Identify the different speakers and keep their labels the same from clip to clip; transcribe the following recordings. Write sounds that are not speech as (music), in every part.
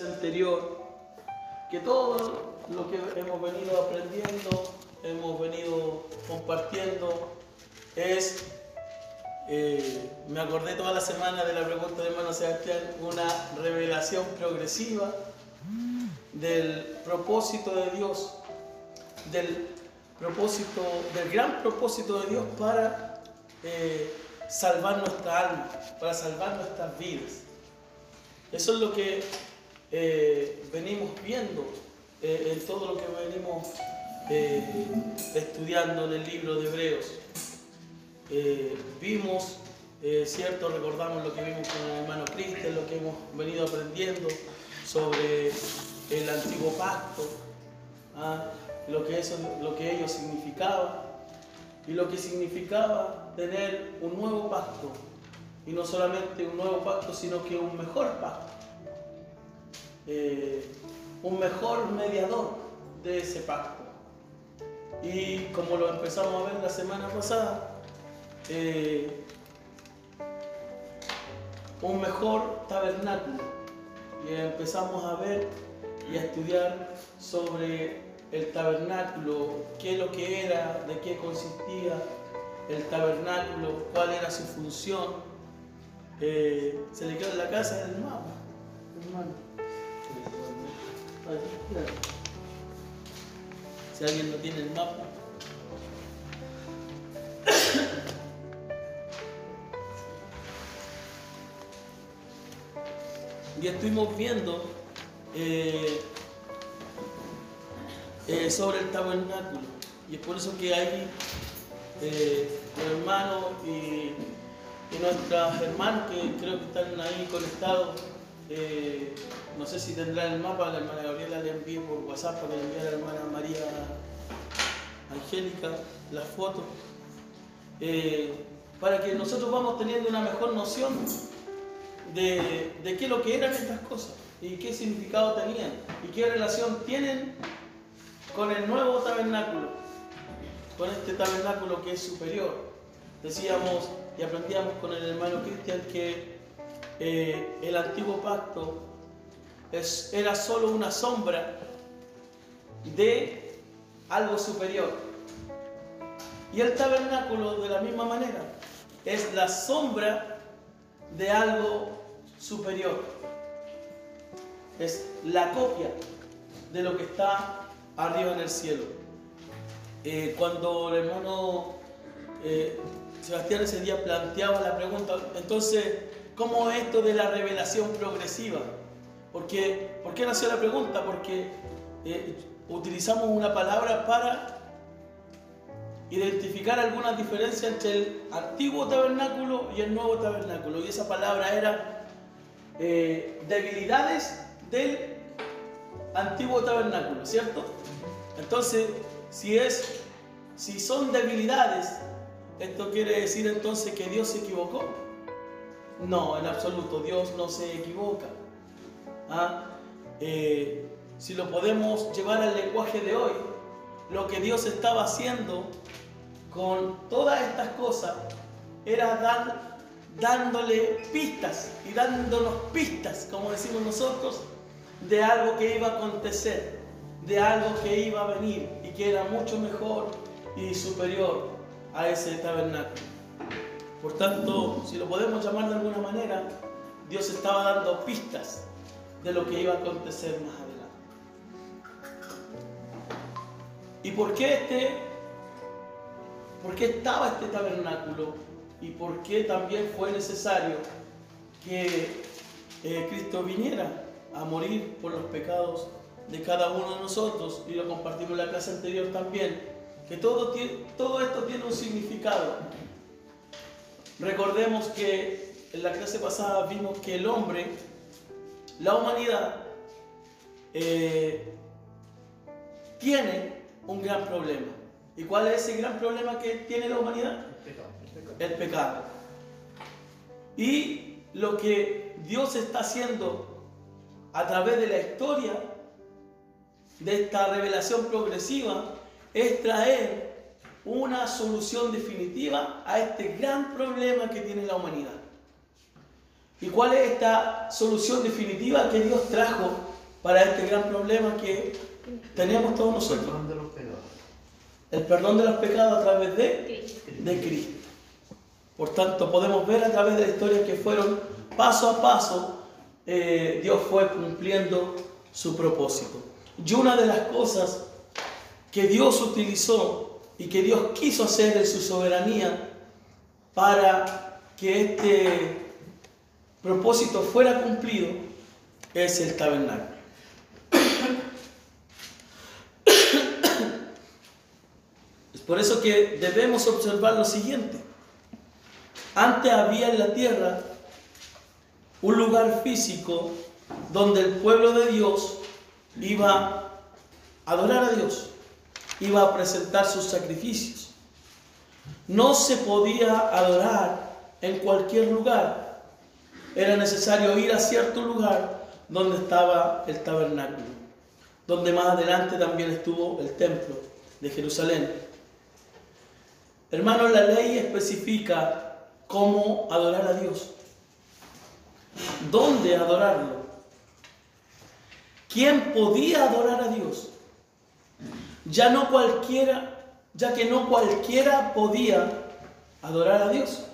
Speaker 1: anterior que todo lo que hemos venido aprendiendo, hemos venido compartiendo es, eh, me acordé toda la semana de la pregunta de hermano Sebastián, una revelación progresiva del propósito de Dios, del propósito, del gran propósito de Dios para eh, salvar nuestra alma, para salvar nuestras vidas. Eso es lo que eh, venimos viendo eh, todo lo que venimos eh, estudiando en el libro de Hebreos. vimos, cierto, recordamos lo que vimos con el hermano Cristian, lo que hemos venido aprendiendo sobre el antiguo pacto, ¿ah? lo, que eso, lo que ello significaba y lo que significaba tener un nuevo pacto. Y no solamente un nuevo pacto, sino que un mejor pacto eh, un mejor mediador de ese pacto. Y como lo empezamos a ver la semana pasada, eh, un mejor tabernáculo. Y empezamos a ver y a estudiar sobre el tabernáculo, qué es lo que era, de qué consistía el tabernáculo, cuál era su función. Eh, se le quedó en la casa del mapa, hermano. Si alguien no tiene el mapa. Y estuvimos viendo eh, eh, sobre el tabernáculo. Y es por eso que hay eh, hermanos y, nuestras hermanas que creo que están ahí conectados eh, no sé si tendrá el mapa, la hermana Gabriela le envié por WhatsApp para que le envíe a la hermana María Angélica las fotos, eh, para que nosotros vamos teniendo una mejor noción de, de qué lo que eran estas cosas y qué significado tenían y qué relación tienen con el nuevo tabernáculo, con este tabernáculo que es superior. Decíamos y aprendíamos con el hermano Cristian que eh, el antiguo pacto es, era solo una sombra de algo superior. Y el tabernáculo de la misma manera es la sombra de algo superior. Es la copia de lo que está arriba en el cielo. Eh, cuando el hermano eh, Sebastián ese día planteaba la pregunta, entonces ¿Cómo esto de la revelación progresiva? Porque, ¿Por qué nació la pregunta? Porque eh, utilizamos una palabra para identificar algunas diferencias entre el antiguo tabernáculo y el nuevo tabernáculo. Y esa palabra era eh, debilidades del antiguo tabernáculo, ¿cierto? Entonces, si es, si son debilidades, esto quiere decir entonces que Dios se equivocó. No, en absoluto, Dios no se equivoca. ¿Ah? Eh, si lo podemos llevar al lenguaje de hoy, lo que Dios estaba haciendo con todas estas cosas era dar, dándole pistas y dándonos pistas, como decimos nosotros, de algo que iba a acontecer, de algo que iba a venir y que era mucho mejor y superior a ese tabernáculo. Por tanto, si lo podemos llamar de alguna manera, Dios estaba dando pistas de lo que iba a acontecer más adelante. ¿Y por qué este? ¿Por qué estaba este tabernáculo? ¿Y por qué también fue necesario que eh, Cristo viniera a morir por los pecados de cada uno de nosotros? Y lo compartimos en la clase anterior también, que todo, todo esto tiene un significado. Recordemos que en la clase pasada vimos que el hombre, la humanidad, eh, tiene un gran problema. ¿Y cuál es ese gran problema que tiene la humanidad? El pecado. El pecado. Y lo que Dios está haciendo a través de la historia, de esta revelación progresiva, es traer una solución definitiva a este gran problema que tiene la humanidad. ¿Y cuál es esta solución definitiva que Dios trajo para este gran problema que teníamos todos nosotros?
Speaker 2: El perdón de los pecados.
Speaker 1: El perdón de los pecados a través de, de Cristo. Por tanto, podemos ver a través de la historia que fueron paso a paso, eh, Dios fue cumpliendo su propósito. Y una de las cosas que Dios utilizó y que Dios quiso hacer en su soberanía para que este propósito fuera cumplido es el tabernáculo. (coughs) Es por eso que debemos observar lo siguiente. Antes había en la tierra un lugar físico donde el pueblo de Dios iba a adorar a Dios, iba a presentar sus sacrificios. No se podía adorar en cualquier lugar. Era necesario ir a cierto lugar donde estaba el tabernáculo, donde más adelante también estuvo el templo de Jerusalén. Hermanos, la ley especifica cómo adorar a Dios, dónde adorarlo, quién podía adorar a Dios. Ya no cualquiera, ya que no cualquiera podía adorar a Dios.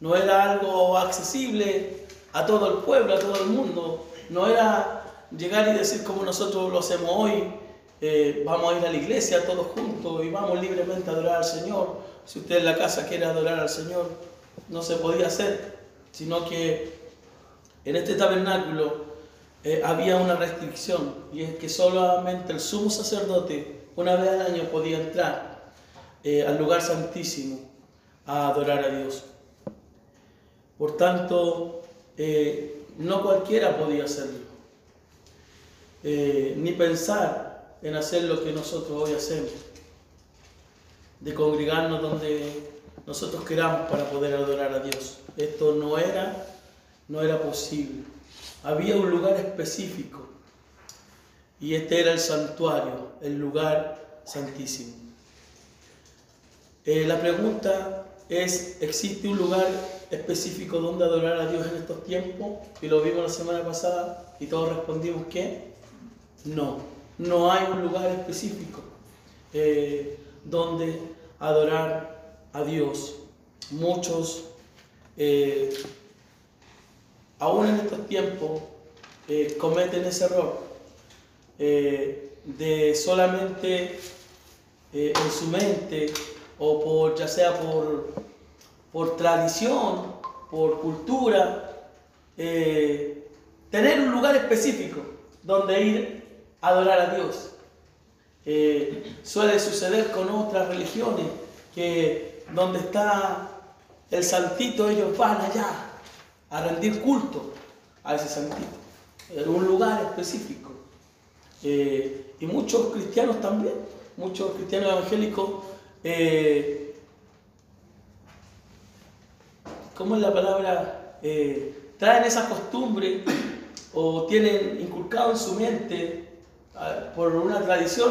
Speaker 1: No era algo accesible a todo el pueblo, a todo el mundo. No era llegar y decir como nosotros lo hacemos hoy, eh, vamos a ir a la iglesia todos juntos y vamos libremente a adorar al Señor. Si usted en la casa quiere adorar al Señor, no se podía hacer, sino que en este tabernáculo eh, había una restricción y es que solamente el sumo sacerdote una vez al año podía entrar eh, al lugar santísimo a adorar a Dios. Por tanto, eh, no cualquiera podía hacerlo, ni pensar en hacer lo que nosotros hoy hacemos, de congregarnos donde nosotros queramos para poder adorar a Dios. Esto no era, no era posible. Había un lugar específico y este era el santuario, el lugar santísimo. Eh, la pregunta es, ¿existe un lugar específico donde adorar a Dios en estos tiempos? Y lo vimos la semana pasada y todos respondimos que no, no hay un lugar específico eh, donde adorar a Dios. Muchos, eh, aún en estos tiempos, eh, cometen ese error de solamente en su mente o por ya sea por, por tradición, por cultura, tener un lugar específico donde ir a adorar a Dios. Eh, suele suceder con otras religiones que donde está el santito ellos van allá a rendir culto a ese santito, en un lugar específico. Eh, y muchos cristianos también, muchos cristianos evangélicos, eh, ¿cómo es la palabra? traen esa costumbre o tienen inculcado en su mente por una tradición,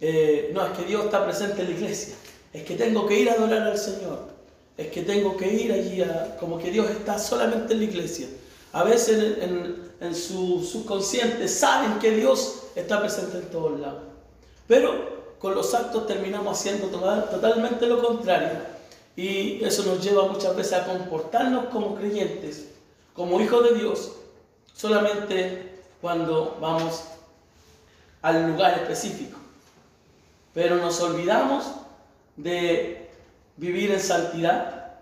Speaker 1: eh, no, es que Dios está presente en la iglesia, es que tengo que ir a adorar al Señor, es que tengo que ir allí, a, como que Dios está solamente en la iglesia. A veces en, en su subconsciente saben que Dios está presente en todos lados, pero con los actos terminamos haciendo totalmente lo contrario. Y eso nos lleva muchas veces a comportarnos como creyentes, como hijos de Dios, solamente cuando vamos al lugar específico. Pero nos olvidamos de vivir en santidad,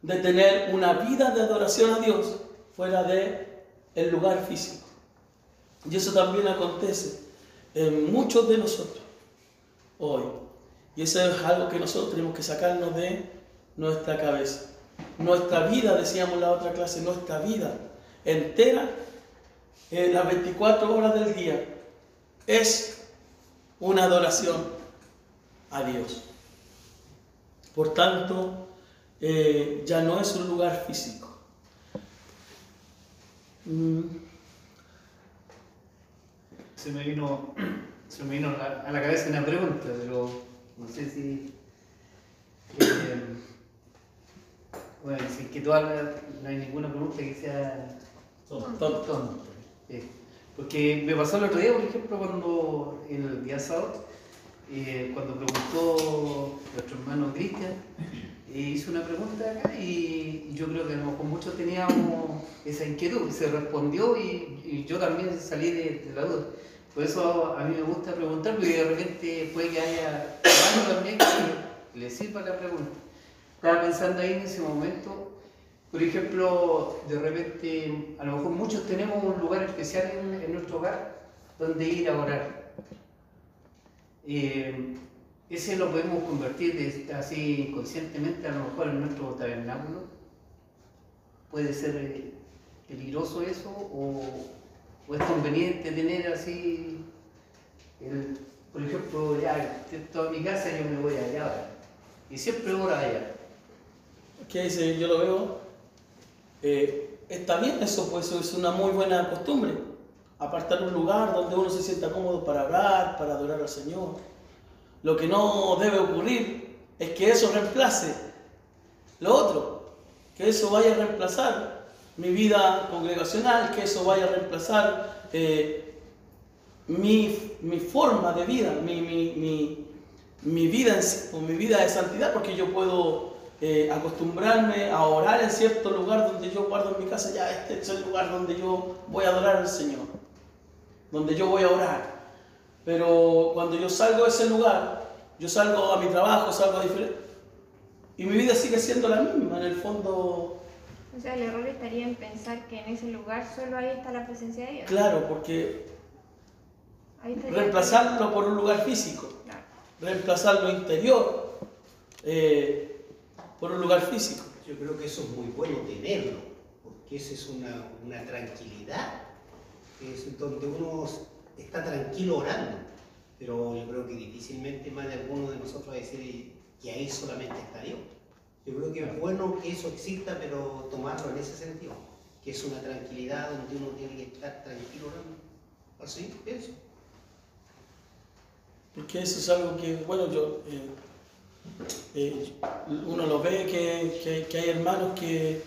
Speaker 1: de tener una vida de adoración a Dios fuera de el lugar físico. Y eso también acontece en muchos de nosotros hoy. Y eso es algo que nosotros tenemos que sacarnos de nuestra cabeza. Nuestra vida, decíamos la otra clase, nuestra vida entera, en las 24 horas del día, es una adoración a Dios. Por tanto, eh, ya no es un lugar físico.
Speaker 2: Mm. Se me vino, se me vino a la cabeza una pregunta, pero no sé si... Eh, Bueno, si es que tú hablas, no hay ninguna pregunta que sea
Speaker 1: Tonto.
Speaker 2: tonta. Eh, porque me pasó el otro día, por ejemplo, cuando el día sábado, eh, cuando preguntó nuestro hermano Cristian, eh, hizo una pregunta acá y yo creo que a lo mejor muchos teníamos esa inquietud, se respondió y, y yo también salí de, de la duda. Por eso a mí me gusta preguntar, porque de repente puede que haya también que le sirva la pregunta. Estaba pensando ahí en ese momento, por ejemplo, de repente, a lo mejor muchos tenemos un lugar especial en, nuestro hogar donde ir a orar. Eh, ese lo podemos convertir así inconscientemente a lo mejor en nuestro tabernáculo. Puede ser eh, peligroso eso o, o es conveniente tener así, por ejemplo, ya toda mi casa yo me voy allá ahora. y siempre oro allá.
Speaker 1: ¿Qué dice? Yo lo veo. eh, está bien eso, pues es una muy buena costumbre. Apartar un lugar donde uno se sienta cómodo para orar, para adorar al Señor. Lo que no debe ocurrir es que eso reemplace lo otro, que eso vaya a reemplazar mi vida congregacional, que eso vaya a reemplazar eh, mi, mi forma de vida, mi, mi- mi- vida en mi vida de santidad, porque yo puedo eh, acostumbrarme a orar en cierto lugar donde yo guardo en mi casa, ya este es el lugar donde yo voy a adorar al Señor, donde yo voy a orar. Pero cuando yo salgo de ese lugar, yo salgo a mi trabajo, salgo a diferente, y mi vida sigue siendo la misma, en el fondo,
Speaker 3: O sea, el error estaría en pensar que en ese lugar solo ahí está la presencia de Dios.
Speaker 1: claro, porque reemplazarlo por un lugar físico,
Speaker 3: Claro.
Speaker 1: reemplazar lo interior eh, por un lugar físico.
Speaker 4: Yo creo que eso es muy bueno tenerlo, porque eso es una, una tranquilidad, que es donde uno está tranquilo orando, pero yo creo que difícilmente más de alguno de nosotros va a decir que ahí solamente está Dios. Yo creo que es bueno que eso exista, pero tomarlo en ese sentido, que es una tranquilidad donde uno tiene que estar tranquilo. Así pienso.
Speaker 1: Porque eso es algo que, bueno, yo, eh, eh, uno lo ve que, que- hay hermanos que,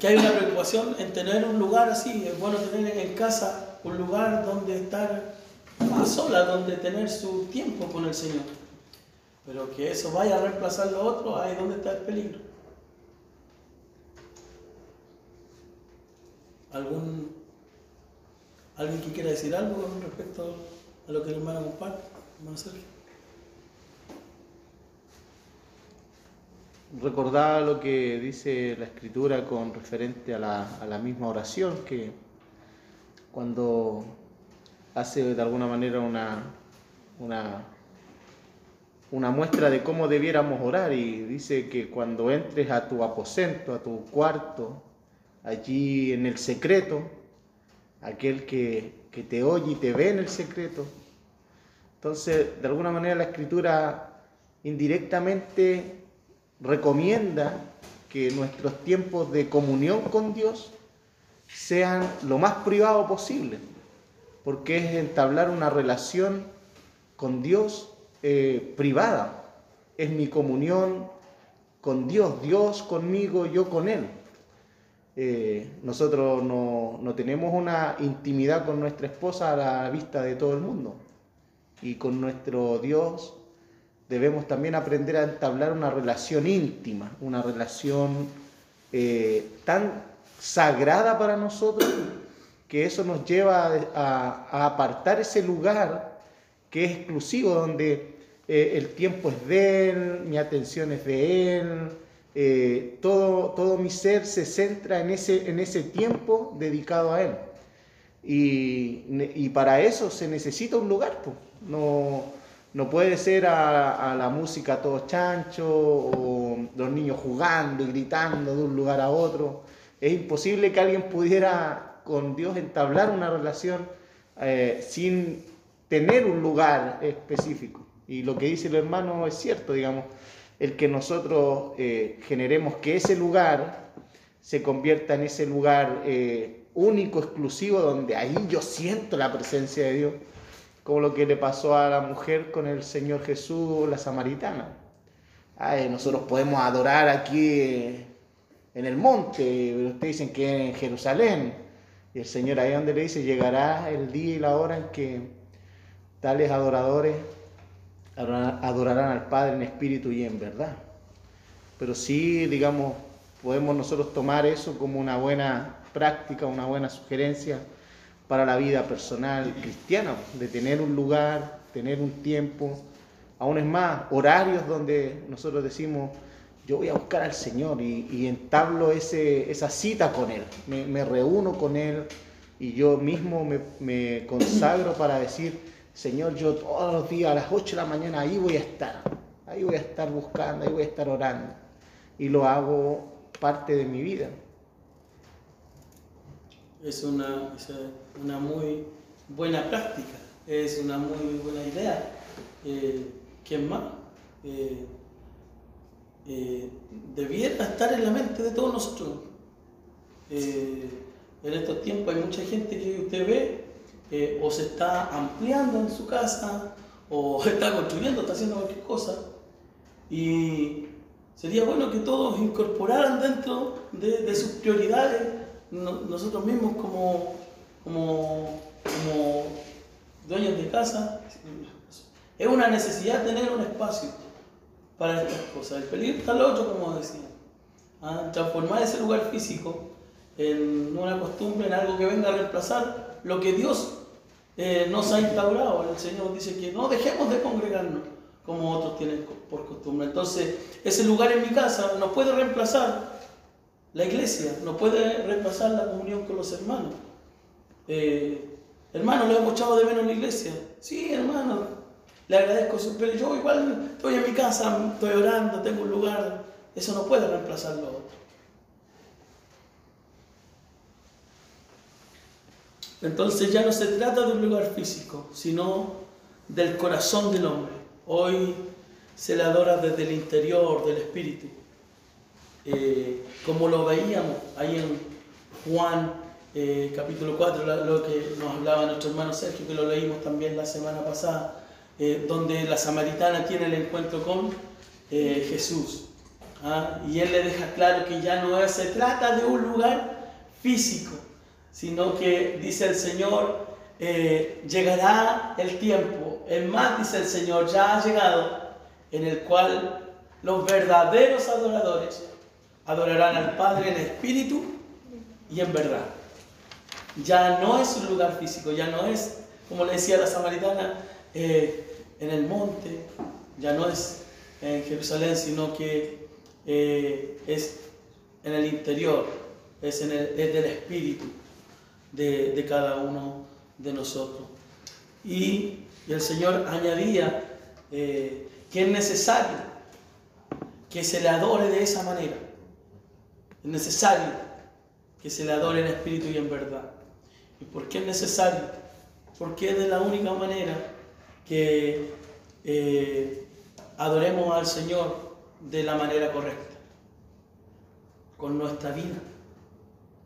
Speaker 1: que hay una preocupación en tener un lugar así. Es bueno tener en casa un lugar donde estar a solas, donde tener su tiempo con el Señor. Pero que eso vaya a reemplazar lo otro, ahí es donde está el peligro. ¿Algún, ¿Alguien que quiera decir algo con respecto a lo que el hermano comparte? Hermano Sergio.
Speaker 5: recordaba lo que dice la escritura con referente a la, a la misma oración, que cuando hace de alguna manera una, una, una muestra de cómo debiéramos orar y dice que cuando entres a tu aposento, a tu cuarto, allí en el secreto, aquel que, que te oye y te ve en el secreto, entonces de alguna manera la escritura indirectamente recomienda que nuestros tiempos de comunión con Dios sean lo más privado posible, porque es entablar una relación con Dios eh, privada, es mi comunión con Dios, Dios conmigo, yo con Él. Eh, nosotros no, no tenemos una intimidad con nuestra esposa a la vista de todo el mundo y con nuestro Dios debemos también aprender a entablar una relación íntima, una relación eh, tan sagrada para nosotros que eso nos lleva a, apartar ese lugar que es exclusivo, donde eh, el tiempo es de Él, mi atención es de Él, eh, todo, todo mi ser se centra en ese, en ese tiempo dedicado a Él. Y, y para eso se necesita un lugar, pues. No, no puede ser a, la música todo chancho o los niños jugando y gritando de un lugar a otro. Es imposible que alguien pudiera con Dios entablar una relación eh, sin tener un lugar específico. Y lo que dice el hermano es cierto, digamos, el que nosotros eh, generemos que ese lugar se convierta en ese lugar eh, único, exclusivo, donde ahí yo siento la presencia de Dios, como lo que le pasó a la mujer con el Señor Jesús, la samaritana. Ay, nosotros podemos adorar aquí eh, en el monte, pero ustedes dicen que en Jerusalén. Y el Señor ahí donde le dice, llegará el día y la hora en que tales adoradores adorarán al Padre en espíritu y en verdad. Pero sí, digamos, podemos nosotros tomar eso como una buena práctica, una buena sugerencia para la vida personal cristiana, de tener un lugar, tener un tiempo, aún es más, horarios donde nosotros decimos, yo voy a buscar al Señor y, entablo ese, esa cita con Él, me, reúno con Él y yo mismo me, me, consagro para decir, Señor, yo todos los días a las 8 de la mañana ahí voy a estar, ahí voy a estar buscando, ahí voy a estar orando y lo hago parte de mi vida.
Speaker 1: Es una, una muy buena práctica, es una muy buena idea. Eh, ¿Quién más? Eh, eh, debiera estar en la mente de todos nosotros. Eh, en estos tiempos hay mucha gente que usted ve eh, o se está ampliando en su casa o (laughs) está construyendo, está haciendo cualquier cosa. Y sería bueno que todos incorporaran dentro de, sus prioridades nosotros mismos como, como, dueños de casa. Es una necesidad tener un espacio para estas cosas. El peligro está lo otro, como decía. ¿ah? Transformar ese lugar físico en una costumbre, en algo que venga a reemplazar lo que Dios eh, nos ha instaurado. El Señor dice que no dejemos de congregarnos como otros tienen por costumbre. Entonces, ese lugar en mi casa no puede reemplazar la iglesia, no puede reemplazar la comunión con los hermanos. Eh, hermano, lo hemos echado de menos en la iglesia. Sí, hermano, le agradezco su pero yo igual estoy en mi casa, estoy orando, tengo un lugar, eso no puede reemplazar lo otro. Entonces ya no se trata de un lugar físico, sino del corazón del hombre. Hoy se le adora desde el interior del espíritu, eh, como lo veíamos ahí en Juan eh, capítulo 4, lo que nos hablaba nuestro hermano Sergio, que lo leímos también la semana pasada eh, donde la samaritana tiene el encuentro con Jesús. ¿ah? Y él le deja claro que ya no se trata de un lugar físico, sino que dice el Señor, eh, llegará el tiempo, es más, dice el Señor, ya ha llegado, en el cual los verdaderos adoradores adorarán al Padre en espíritu y en verdad. Ya no es un lugar físico, ya no es, como le decía la samaritana, en el monte, ya no es en Jerusalén, sino que eh, es en el interior, es, en el, del espíritu de, cada uno de nosotros. Y, el Señor añadía eh, que es necesario que se le adore de esa manera. Es necesario que se le adore en espíritu y en verdad. ¿Y por qué es necesario? Porque es de la única manera que eh, adoremos al Señor de la manera correcta, con nuestra vida.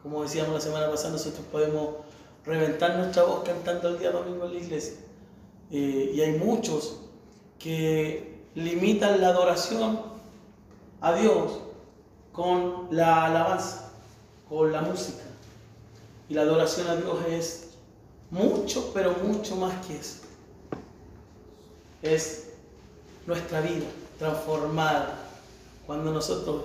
Speaker 1: Como decíamos la semana pasada, nosotros podemos reventar nuestra voz cantando el día domingo en la iglesia. Eh, y hay muchos que limitan la adoración a Dios con la alabanza, con la música. Y la adoración a Dios es mucho, pero mucho más que eso es nuestra vida transformada. Cuando nosotros,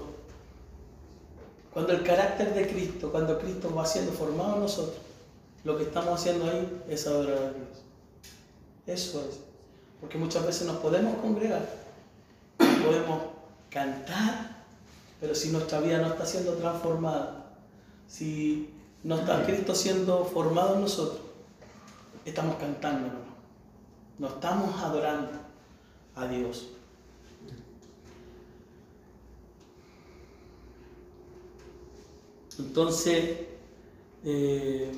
Speaker 1: cuando el carácter de Cristo, cuando Cristo va siendo formado en nosotros, lo que estamos haciendo ahí es adorar a Dios. Eso es. Porque muchas veces nos podemos congregar, podemos cantar, pero si nuestra vida no está siendo transformada, si no está Cristo siendo formado en nosotros, estamos cantando, no estamos adorando a Dios. Entonces, eh,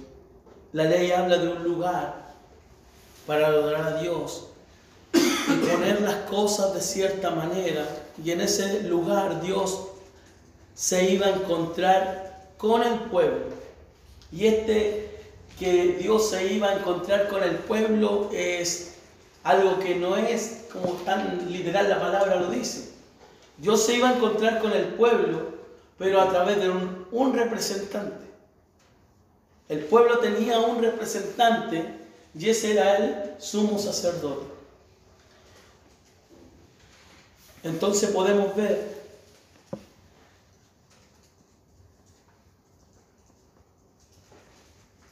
Speaker 1: la ley habla de un lugar para adorar a Dios y poner las cosas de cierta manera. Y en ese lugar Dios se iba a encontrar con el pueblo. Y este que Dios se iba a encontrar con el pueblo es algo que no es como tan literal la palabra lo dice. Dios se iba a encontrar con el pueblo pero a través de un, un representante. El pueblo tenía un representante y ese era el sumo sacerdote. Entonces podemos ver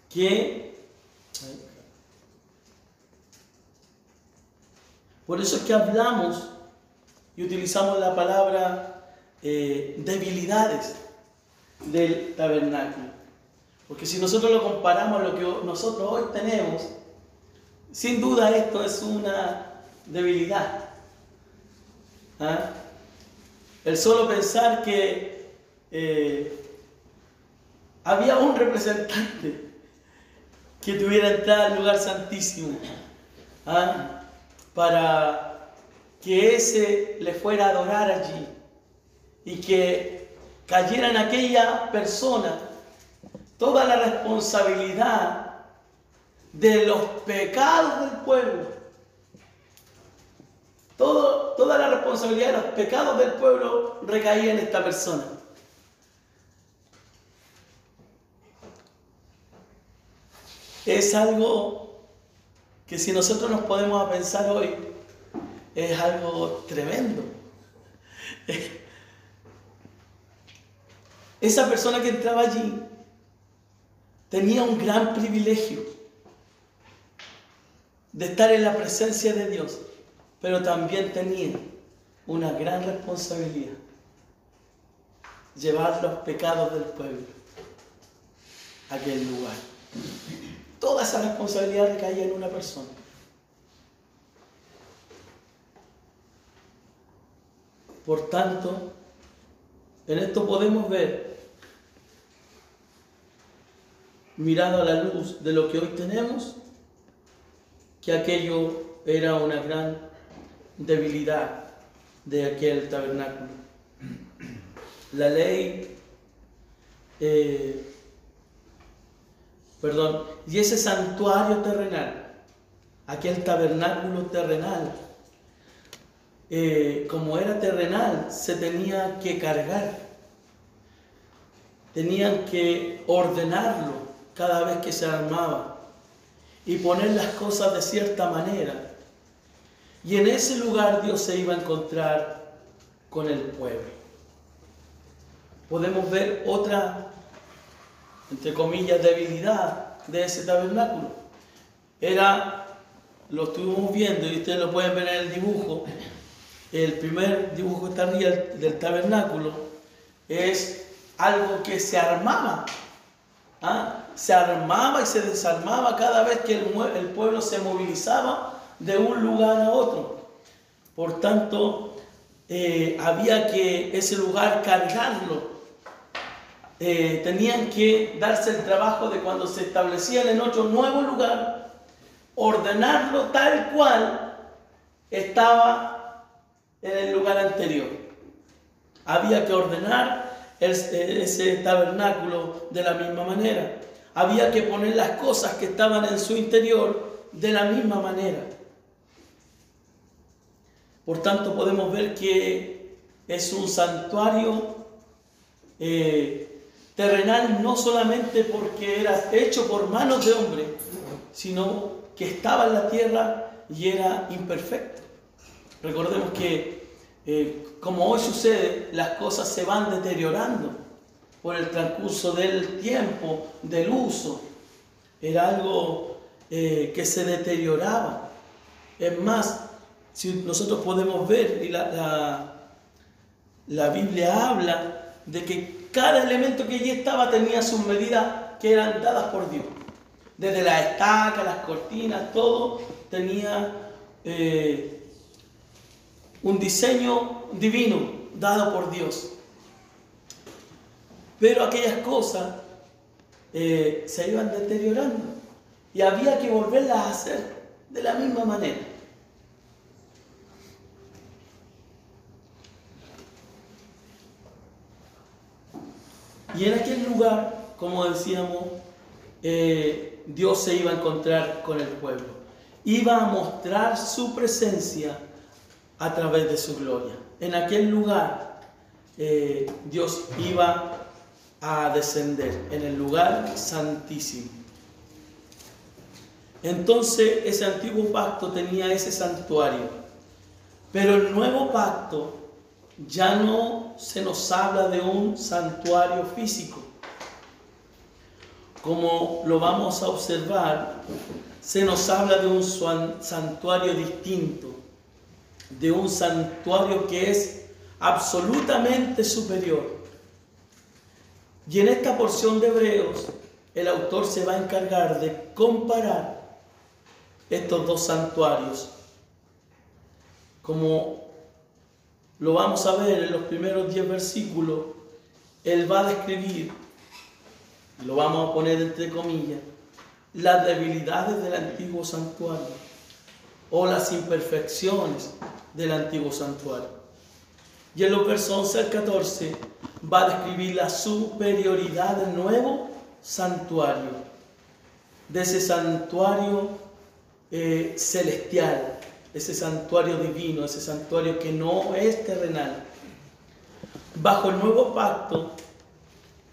Speaker 1: que por eso es que hablamos y utilizamos la palabra eh, debilidades del tabernáculo. Porque si nosotros lo comparamos a lo que nosotros hoy tenemos, sin duda esto es una debilidad. ¿Ah? El solo pensar que eh, había un representante que tuviera entrada al lugar santísimo ¿ah? para que ese le fuera a adorar allí y que cayera en aquella persona toda la responsabilidad de los pecados del pueblo. Toda la responsabilidad de los pecados del pueblo recaía en esta persona. Es algo que si nosotros nos podemos pensar hoy, es algo tremendo. Esa persona que entraba allí tenía un gran privilegio de estar en la presencia de Dios, pero también tenía una gran responsabilidad, llevar los pecados del pueblo a aquel lugar. Toda esa responsabilidad recaía en una persona. Por tanto, en esto podemos ver, mirando a la luz de lo que hoy tenemos, que aquello era una gran debilidad de aquel tabernáculo. La ley, eh, perdón, y ese santuario terrenal, aquel tabernáculo terrenal, eh, como era terrenal, se tenía que cargar, tenían que ordenarlo cada vez que se armaba y poner las cosas de cierta manera. Y en ese lugar Dios se iba a encontrar con el pueblo. Podemos ver otra, entre comillas, debilidad de ese tabernáculo. Era, lo estuvimos viendo y ustedes lo pueden ver en el dibujo, el primer dibujo que está arriba del tabernáculo es algo que se armaba. ¿ah? Se armaba y se desarmaba cada vez que el, pueblo se movilizaba de un lugar a otro. Por tanto, eh, había que ese lugar cargarlo. Eh, tenían que darse el trabajo de cuando se establecían en otro nuevo lugar, ordenarlo tal cual estaba en el lugar anterior. Había que ordenar ese tabernáculo de la misma manera. Había que poner las cosas que estaban en su interior de la misma manera. Por tanto, podemos ver que es un santuario eh, terrenal no solamente porque era hecho por manos de hombre, sino que estaba en la tierra y era imperfecto. Recordemos que, eh, como hoy sucede, las cosas se van deteriorando por el transcurso del tiempo, del uso. Era algo eh, que se deterioraba. Es más, si nosotros podemos ver, y la, la, Biblia habla de que cada elemento que allí estaba tenía sus medidas que eran dadas por Dios. Desde la estaca, las cortinas, todo tenía eh, un diseño divino dado por Dios. Pero aquellas cosas eh, se iban deteriorando y había que volverlas a hacer de la misma manera. Y en aquel lugar, como decíamos, eh, Dios se iba a encontrar con el pueblo. Iba a mostrar su presencia a través de su gloria. En aquel lugar eh, Dios iba a descender en el lugar santísimo. Entonces ese antiguo pacto tenía ese santuario, pero el nuevo pacto ya no se nos habla de un santuario físico. Como lo vamos a observar, se nos habla de un santuario distinto, de un santuario que es absolutamente superior. Y en esta porción de Hebreos, el autor se va a encargar de comparar estos dos santuarios. Como lo vamos a ver en los primeros 10 versículos, él va a describir, lo vamos a poner entre comillas, las debilidades del antiguo santuario o las imperfecciones del antiguo santuario. Y en los versos 11 al 14 va a describir la superioridad del nuevo santuario, de ese santuario eh, celestial, ese santuario divino, ese santuario que no es terrenal, bajo el nuevo pacto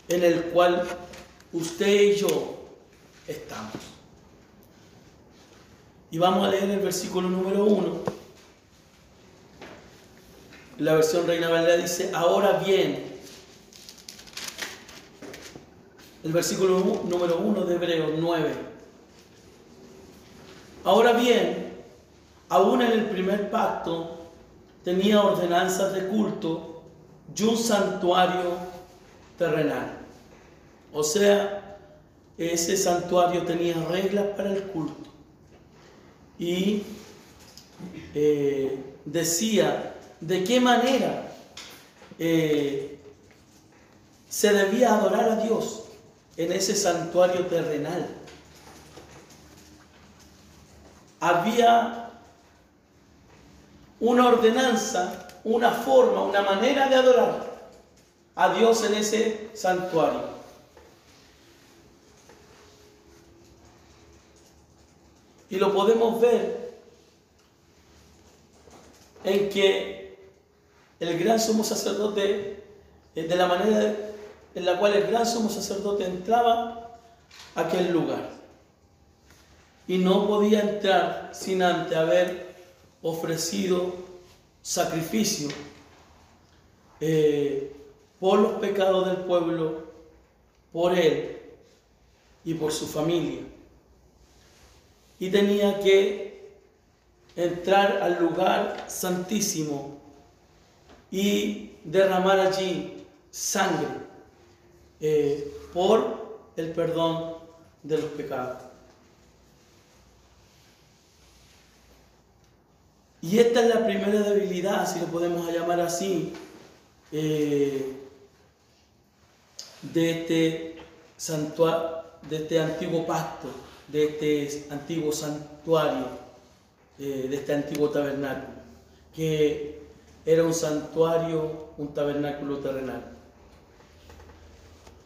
Speaker 1: en el cual usted y yo estamos. Y vamos a leer el versículo número 1 la versión Reina Valera dice, ahora bien, el versículo número 1 de Hebreos 9. Ahora bien, aún en el primer pacto tenía ordenanzas de culto y un santuario terrenal. O sea, ese santuario tenía reglas para el culto. Y eh, decía de qué manera eh, se debía adorar a Dios en ese santuario terrenal. Había una ordenanza, una forma, una manera de adorar a Dios en ese santuario. Y lo podemos ver en que el gran sumo sacerdote, eh, de la manera en la cual el gran sumo sacerdote entraba a aquel lugar. Y no podía entrar sin antes haber ofrecido sacrificio eh, por los pecados del pueblo, por él y por su familia. Y tenía que entrar al lugar santísimo y derramar allí sangre eh, por el perdón de los pecados. Y esta es la primera debilidad, si lo podemos llamar así, eh, de este santuario, de este antiguo pacto, de este antiguo santuario, eh, de este antiguo tabernáculo, que era un santuario, un tabernáculo terrenal.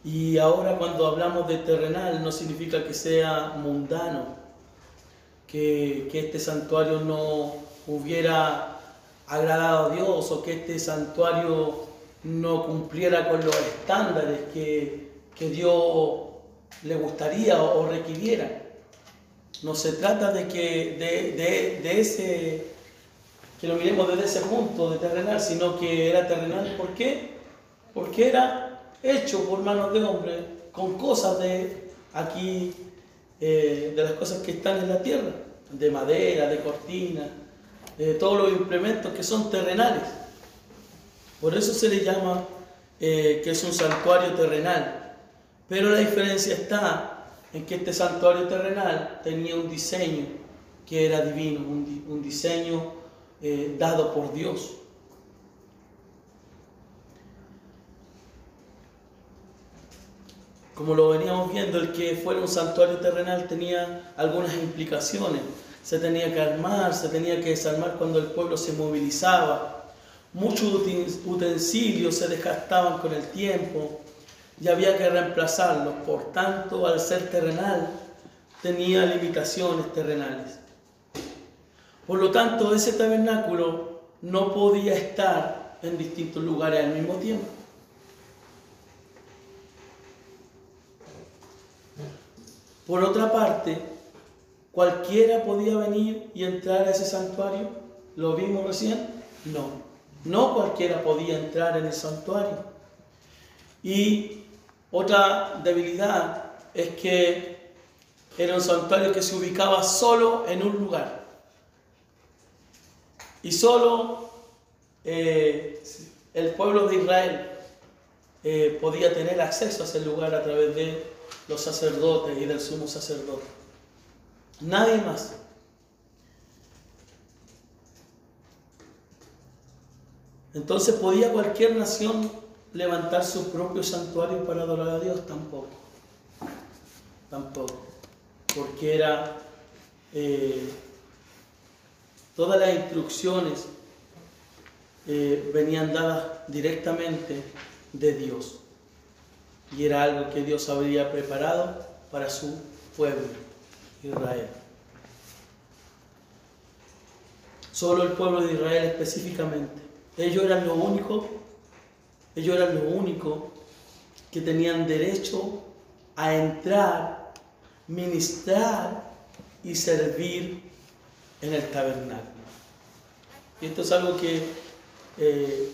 Speaker 1: Y ahora cuando hablamos de terrenal no significa que sea mundano, que, que este santuario no hubiera agradado a Dios o que este santuario no cumpliera con los estándares que, que Dios le gustaría o requiriera. No se trata de que de, de, de ese que lo miremos desde ese punto de terrenal, sino que era terrenal. ¿Por qué? Porque era hecho por manos de hombre, con cosas de aquí, eh, de las cosas que están en la tierra, de madera, de cortina, de todos los implementos que son terrenales. Por eso se le llama eh, que es un santuario terrenal. Pero la diferencia está en que este santuario terrenal tenía un diseño que era divino, un, un diseño eh, dado por Dios. Como lo veníamos viendo, el que fuera un santuario terrenal tenía algunas implicaciones. Se tenía que armar, se tenía que desarmar cuando el pueblo se movilizaba. Muchos utensilios se desgastaban con el tiempo y había que reemplazarlos. Por tanto, al ser terrenal, tenía limitaciones terrenales. Por lo tanto, ese tabernáculo no podía estar en distintos lugares al mismo tiempo. Por otra parte, cualquiera podía venir y entrar a ese santuario. ¿Lo vimos recién? No, no cualquiera podía entrar en el santuario. Y otra debilidad es que era un santuario que se ubicaba solo en un lugar. Y solo eh, el pueblo de Israel eh, podía tener acceso a ese lugar a través de los sacerdotes y del sumo sacerdote. Nadie más. Entonces, ¿podía cualquier nación levantar su propio santuario para adorar a Dios? Tampoco. Tampoco. Porque era eh, todas las instrucciones eh, venían dadas directamente de Dios. Y era algo que Dios habría preparado para su pueblo, Israel. Solo el pueblo de Israel específicamente. Ellos eran lo único, ellos eran lo único que tenían derecho a entrar, ministrar y servir en el tabernáculo. Y esto es algo que eh,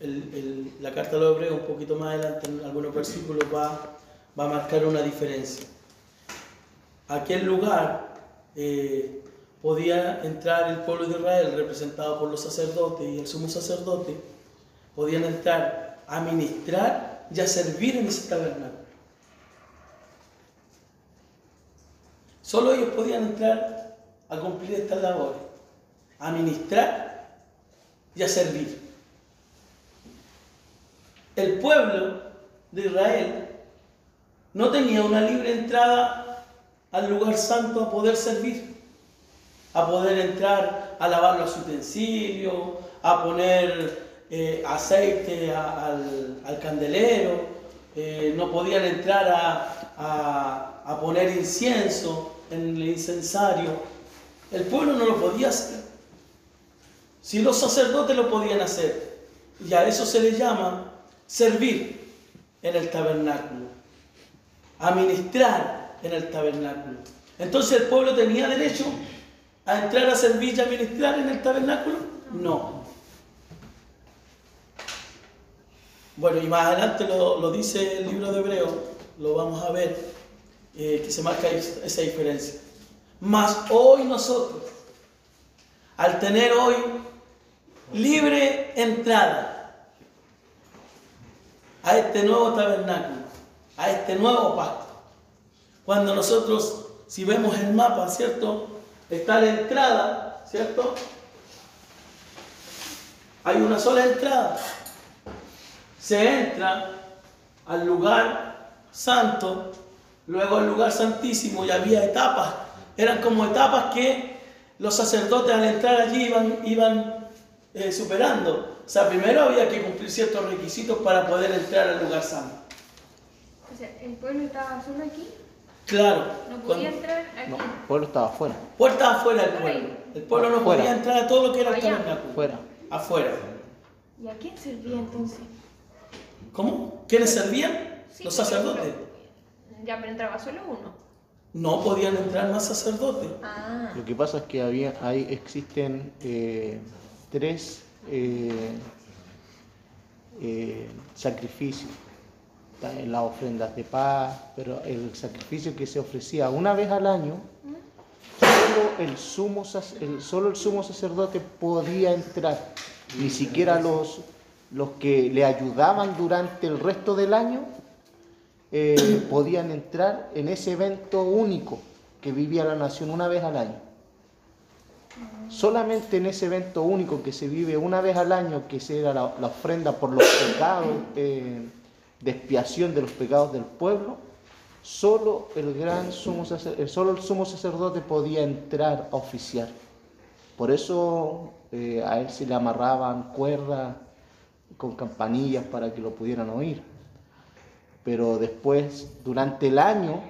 Speaker 1: la carta de los hebreos, un poquito más adelante, en algunos versículos, va, va a marcar una diferencia. Aquel lugar eh, podía entrar el pueblo de Israel, representado por los sacerdotes y el sumo sacerdote, podían entrar a ministrar y a servir en ese tabernáculo. Solo ellos podían entrar a cumplir estas labores, a ministrar y a servir. El pueblo de Israel no tenía una libre entrada al lugar santo a poder servir, a poder entrar a lavar los utensilios, a poner eh, aceite al, candelero, eh, no podían entrar a- a poner incienso en el incensario. El pueblo no lo podía hacer. Si los sacerdotes lo podían hacer, y a eso se le llama servir en el tabernáculo, administrar en el tabernáculo. Entonces el pueblo tenía derecho a entrar a servir y a ministrar en el tabernáculo? No. Bueno, y más adelante lo, lo dice el libro de Hebreo, lo vamos a ver, eh, que se marca es- esa diferencia. Mas hoy nosotros, al tener hoy libre entrada a este nuevo tabernáculo, a este nuevo pacto, cuando nosotros, si vemos el mapa, ¿cierto? Está la entrada, ¿cierto? Hay una sola entrada. Se entra al lugar santo, luego al lugar santísimo y había etapas. Eran como etapas que los sacerdotes al entrar allí iban, iban eh, superando. O sea, primero había que cumplir ciertos requisitos para poder entrar al lugar santo.
Speaker 3: O sea, el pueblo estaba solo aquí,
Speaker 1: Claro.
Speaker 3: no
Speaker 1: cuando-
Speaker 3: podía entrar aquí.
Speaker 5: No, el pueblo estaba afuera.
Speaker 1: Puertas afuera del pueblo. El pueblo no podía entrar a todo lo que era el tabernáculo.
Speaker 5: Afuera.
Speaker 1: Afuera.
Speaker 3: ¿Y a quién servía entonces?
Speaker 1: ¿Cómo? ¿Quiénes servían?
Speaker 3: Sí,
Speaker 1: Los sacerdotes.
Speaker 3: pero- Ya, pero entraba solo uno.
Speaker 1: No podían entrar más sacerdotes.
Speaker 3: Ah,
Speaker 5: Lo que pasa es que había, ahí existen eh, tres eh, eh, sacrificios. Las ofrendas de paz, pero el sacrificio que se ofrecía una vez al año, solo el sumo, solo el sumo sacerdote podía entrar. Ni siquiera los, los que le ayudaban durante el resto del año eh, podían entrar en ese evento único que vivía la nación una vez al año. Solamente en ese evento único que se vive una vez al año, que será la, la ofrenda por los pecados, eh, de expiación de los pecados del pueblo, solo el gran sumo sacer- eh, solo el sumo sacerdote podía entrar a oficiar. Por eso eh, a él se le amarraban cuerdas con campanillas para que lo pudieran oír. Pero después, durante el año,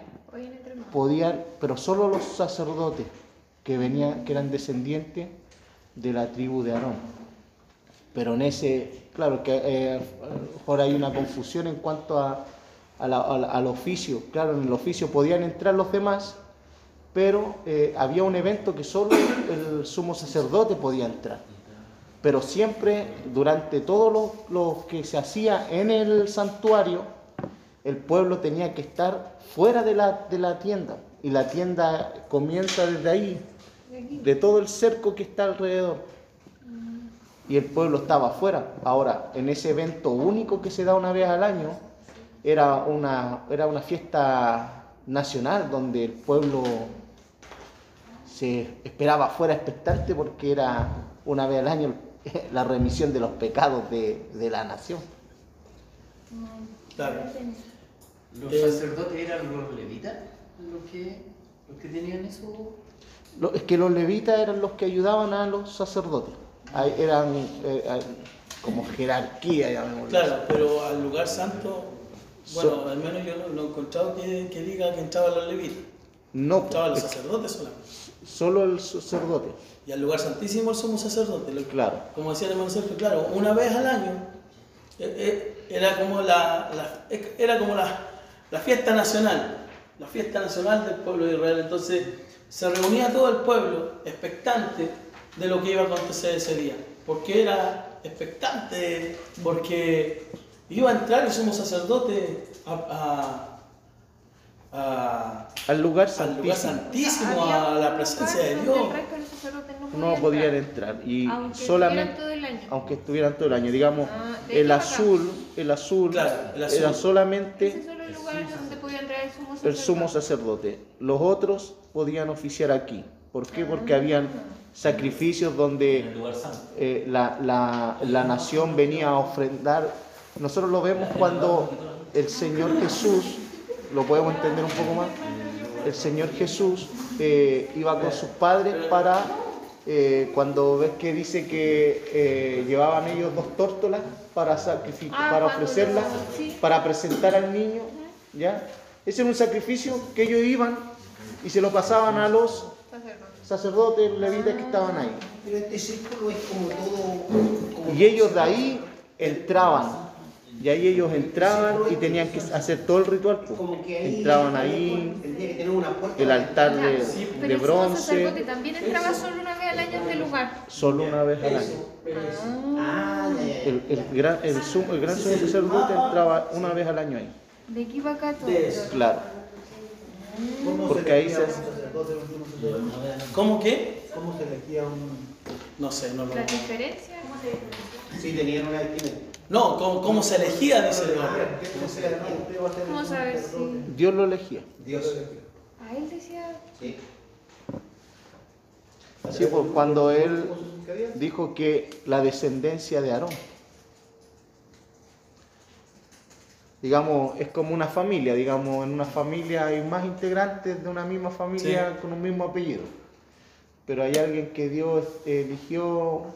Speaker 5: podían, pero solo los sacerdotes que venían, que eran descendientes de la tribu de Aarón. Pero en ese, claro que eh, ahora hay una confusión en cuanto a, al oficio. Claro, en el oficio podían entrar los demás, pero eh, había un evento que solo el sumo sacerdote podía entrar. Pero siempre, durante todo lo, lo que se hacía en el santuario, el pueblo tenía que estar fuera de la, de la tienda. Y la tienda comienza desde ahí,
Speaker 3: De
Speaker 5: todo el cerco que está alrededor. Y el pueblo estaba afuera. Ahora, en ese evento único que se da una vez al año, era una, era una fiesta nacional donde el pueblo se esperaba afuera expectante porque era una vez al año (laughs) la remisión de los pecados de, de la nación.
Speaker 1: Claro.
Speaker 2: ¿Los sacerdotes eran los levitas los que, los que tenían eso?
Speaker 5: Es que los levitas eran los que ayudaban a los sacerdotes. Eran eh, eh, como jerarquía, llamémoslo.
Speaker 1: Claro, pero al lugar santo, bueno,
Speaker 5: So-
Speaker 1: al menos yo no, no he encontrado que, que diga que entraban los levitas.
Speaker 5: No,
Speaker 1: Entraban los
Speaker 5: es
Speaker 1: sacerdotes solamente.
Speaker 5: solo el sacerdote.
Speaker 1: Y al lugar santísimo el sumo sacerdote. Lo-
Speaker 5: Claro.
Speaker 1: Como decía el hermano Sergio, claro, una vez al año eh, eh, era como la, la- era como la, la fiesta nacional, la fiesta nacional del pueblo de Israel. Entonces se reunía todo el pueblo expectante de lo que iba a acontecer ese día, porque era expectante, porque iba a entrar el sumo sacerdote a- a- a,
Speaker 5: Al lugar
Speaker 1: al lugar
Speaker 5: santísimo.
Speaker 1: a la presencia de Dios.
Speaker 3: No, podían entrar.
Speaker 5: Y
Speaker 3: aunque
Speaker 5: solamente,
Speaker 3: estuvieran todo el año.
Speaker 5: aunque estuvieran todo el año, digamos,
Speaker 3: Ah,
Speaker 5: el azul, el azul,
Speaker 1: Claro, el azul.
Speaker 5: era
Speaker 3: Ese
Speaker 5: solamente
Speaker 3: el el sumo
Speaker 5: el
Speaker 3: sacerdote.
Speaker 5: sumo sacerdote. Los otros podían oficiar aquí. ¿Por qué? Porque habían sacrificios donde
Speaker 6: el
Speaker 5: eh, la, la- la nación venía a ofrendar. Nosotros lo vemos cuando el Señor Jesús, lo podemos entender un poco más, el Señor Jesús eh, iba con sus padres para, eh, cuando ves que dice que eh, llevaban ellos dos tórtolas para,
Speaker 3: Ah,
Speaker 5: para ofrecerlas, para presentar al niño, ¿ya? Ese era un sacrificio que ellos iban y se lo pasaban a los
Speaker 3: Sacerdote.
Speaker 5: sacerdotes levitas que estaban ahí.
Speaker 4: Pero este círculo es como todo. como
Speaker 5: Y ellos de ahí entraban. Y ahí ellos entraban y tenían que hacer todo el ritual. pues.
Speaker 4: Como que ahí
Speaker 5: Entraban ahí,
Speaker 4: Tendría que tener una puerta.
Speaker 5: el altar de,
Speaker 3: Sí,
Speaker 5: de
Speaker 3: pero el
Speaker 5: bronce,
Speaker 3: también entraba solo una vez al año a este lugar.
Speaker 5: solo una vez al año.
Speaker 4: Ah, ya.
Speaker 5: El, el gran, el, sumo- el gran sumo sacerdote entraba una vez al año ahí.
Speaker 3: De aquí para acá todo.
Speaker 5: Claro.
Speaker 7: ¿Cómo
Speaker 5: Porque
Speaker 7: se
Speaker 5: ahí
Speaker 7: elegía
Speaker 5: se-?
Speaker 1: ¿Cómo que?
Speaker 7: ¿Cómo se elegía un...?
Speaker 1: No sé, no lo
Speaker 3: La diferencia.
Speaker 4: Sí, tenían una.
Speaker 1: No, ¿cómo, cómo se elegía? Dice el.
Speaker 7: ¿Cómo se elegía? Usted va a ser el
Speaker 3: ¿Cómo
Speaker 7: sumo
Speaker 3: saber
Speaker 7: sacerdote.
Speaker 3: si-
Speaker 5: Dios lo elegía.
Speaker 4: Dios.
Speaker 3: A él decía.
Speaker 4: Sí.
Speaker 5: Sí, pues cuando él
Speaker 7: ¿Cómo se
Speaker 5: dijo que la descendencia de Aarón. Digamos, es como una familia, digamos, en una familia hay más integrantes de una misma familia
Speaker 1: Sí.
Speaker 5: con un mismo apellido. Pero hay alguien que Dios eligió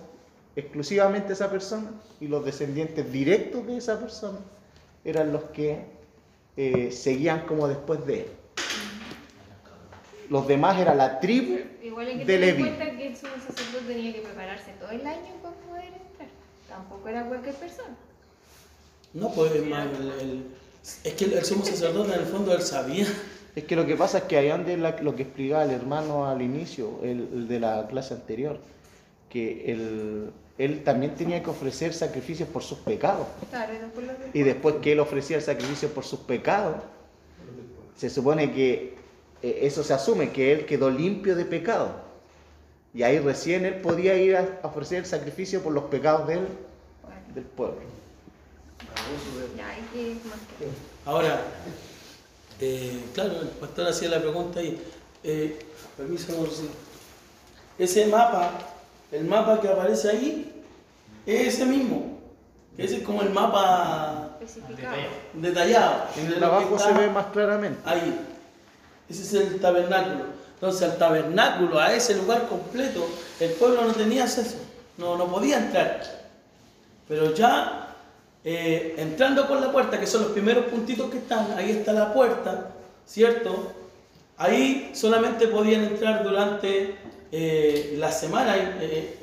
Speaker 5: exclusivamente a esa persona y los descendientes directos de esa persona eran los que eh, seguían como después de él. Los demás era la tribu
Speaker 3: Igual hay que
Speaker 5: de
Speaker 3: tener en
Speaker 5: Leví.
Speaker 3: cuenta que el sumo sacerdote tenía que prepararse todo el año para poder entrar. Tampoco era cualquier persona.
Speaker 1: No, pues el, el- es que el, el sumo sacerdote en el fondo él sabía.
Speaker 5: Es que lo que pasa es que ahí donde la- lo que explicaba el hermano al inicio, el, el de la clase anterior, que el- él también tenía que ofrecer sacrificios por sus pecados.
Speaker 3: Claro, y después lo
Speaker 5: Y después que él ofrecía el sacrificio por sus pecados, se supone que eh, eso se asume, que él quedó limpio de pecado. Y ahí recién él podía ir a ofrecer el sacrificio por los pecados del, del pueblo.
Speaker 3: ya hay que más que.
Speaker 1: Ahora, eh, claro, el pastor hacía la pregunta y, eh, permiso, no sé. Ese mapa, el mapa que aparece ahí, es ese mismo. Ese es como el mapa
Speaker 3: Especificado.
Speaker 1: detallado.
Speaker 5: En el abajo se ve más claramente.
Speaker 1: Ahí. Ese es el tabernáculo. Entonces, al tabernáculo, a ese lugar completo, el pueblo no tenía acceso, no, no podía entrar. Pero ya eh, entrando por la puerta, que son los primeros puntitos que están, ahí está la puerta, ¿cierto? Ahí solamente podían entrar durante eh, la semana, eh,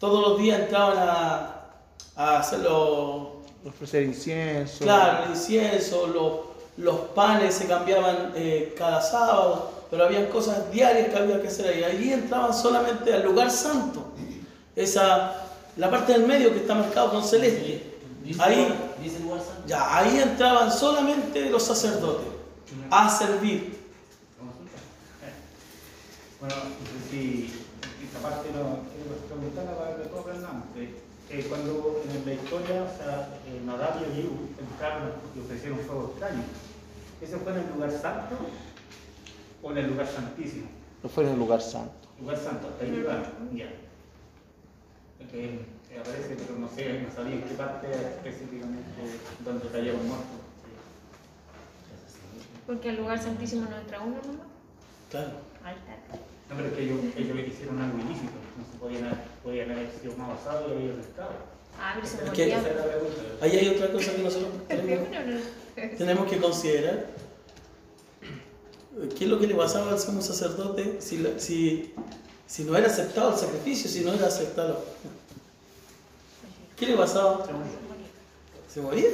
Speaker 1: todos los días entraban a, a hacerlo,
Speaker 5: Ofrecer incienso.
Speaker 1: claro, el incienso, los, los panes se cambiaban eh, cada sábado, pero habían cosas diarias que había que hacer ahí. Allí entraban solamente al lugar santo, esa, la parte del medio que está marcado con celeste. Ahí, ya, ahí entraban solamente los sacerdotes a servir.
Speaker 8: Bueno, no sé si esta parte no quiero preguntarla para que todos aprendamos. Eh, eh, cuando en la historia, o sea, eh, Nadab y Abiú entraron y ofrecieron fuego extraño, ¿ese fue en el lugar santo o en el lugar santísimo?
Speaker 5: No fue en el lugar santo.
Speaker 8: Lugar santo, hasta ahí llegaron, ya. Eh, aparece, pero no sé, no sabía en qué parte específicamente donde cayeron muertos.
Speaker 3: Porque al lugar santísimo no entra uno nomás.
Speaker 1: Claro.
Speaker 3: Ahí está.
Speaker 8: No, pero es que ellos, ellos hicieron algo ilícito, no se podían, haber- podían haber sido más basados y haber estado.
Speaker 3: Ah, pero se
Speaker 8: pregunta.
Speaker 1: Ahí hay otra cosa que nosotros (laughs) tenemos, tenemos que considerar. ¿Qué es lo que le pasaba al sumo sacerdote si, si, si no era aceptado el sacrificio, si no era aceptado? ¿Qué le pasaba? Se moría.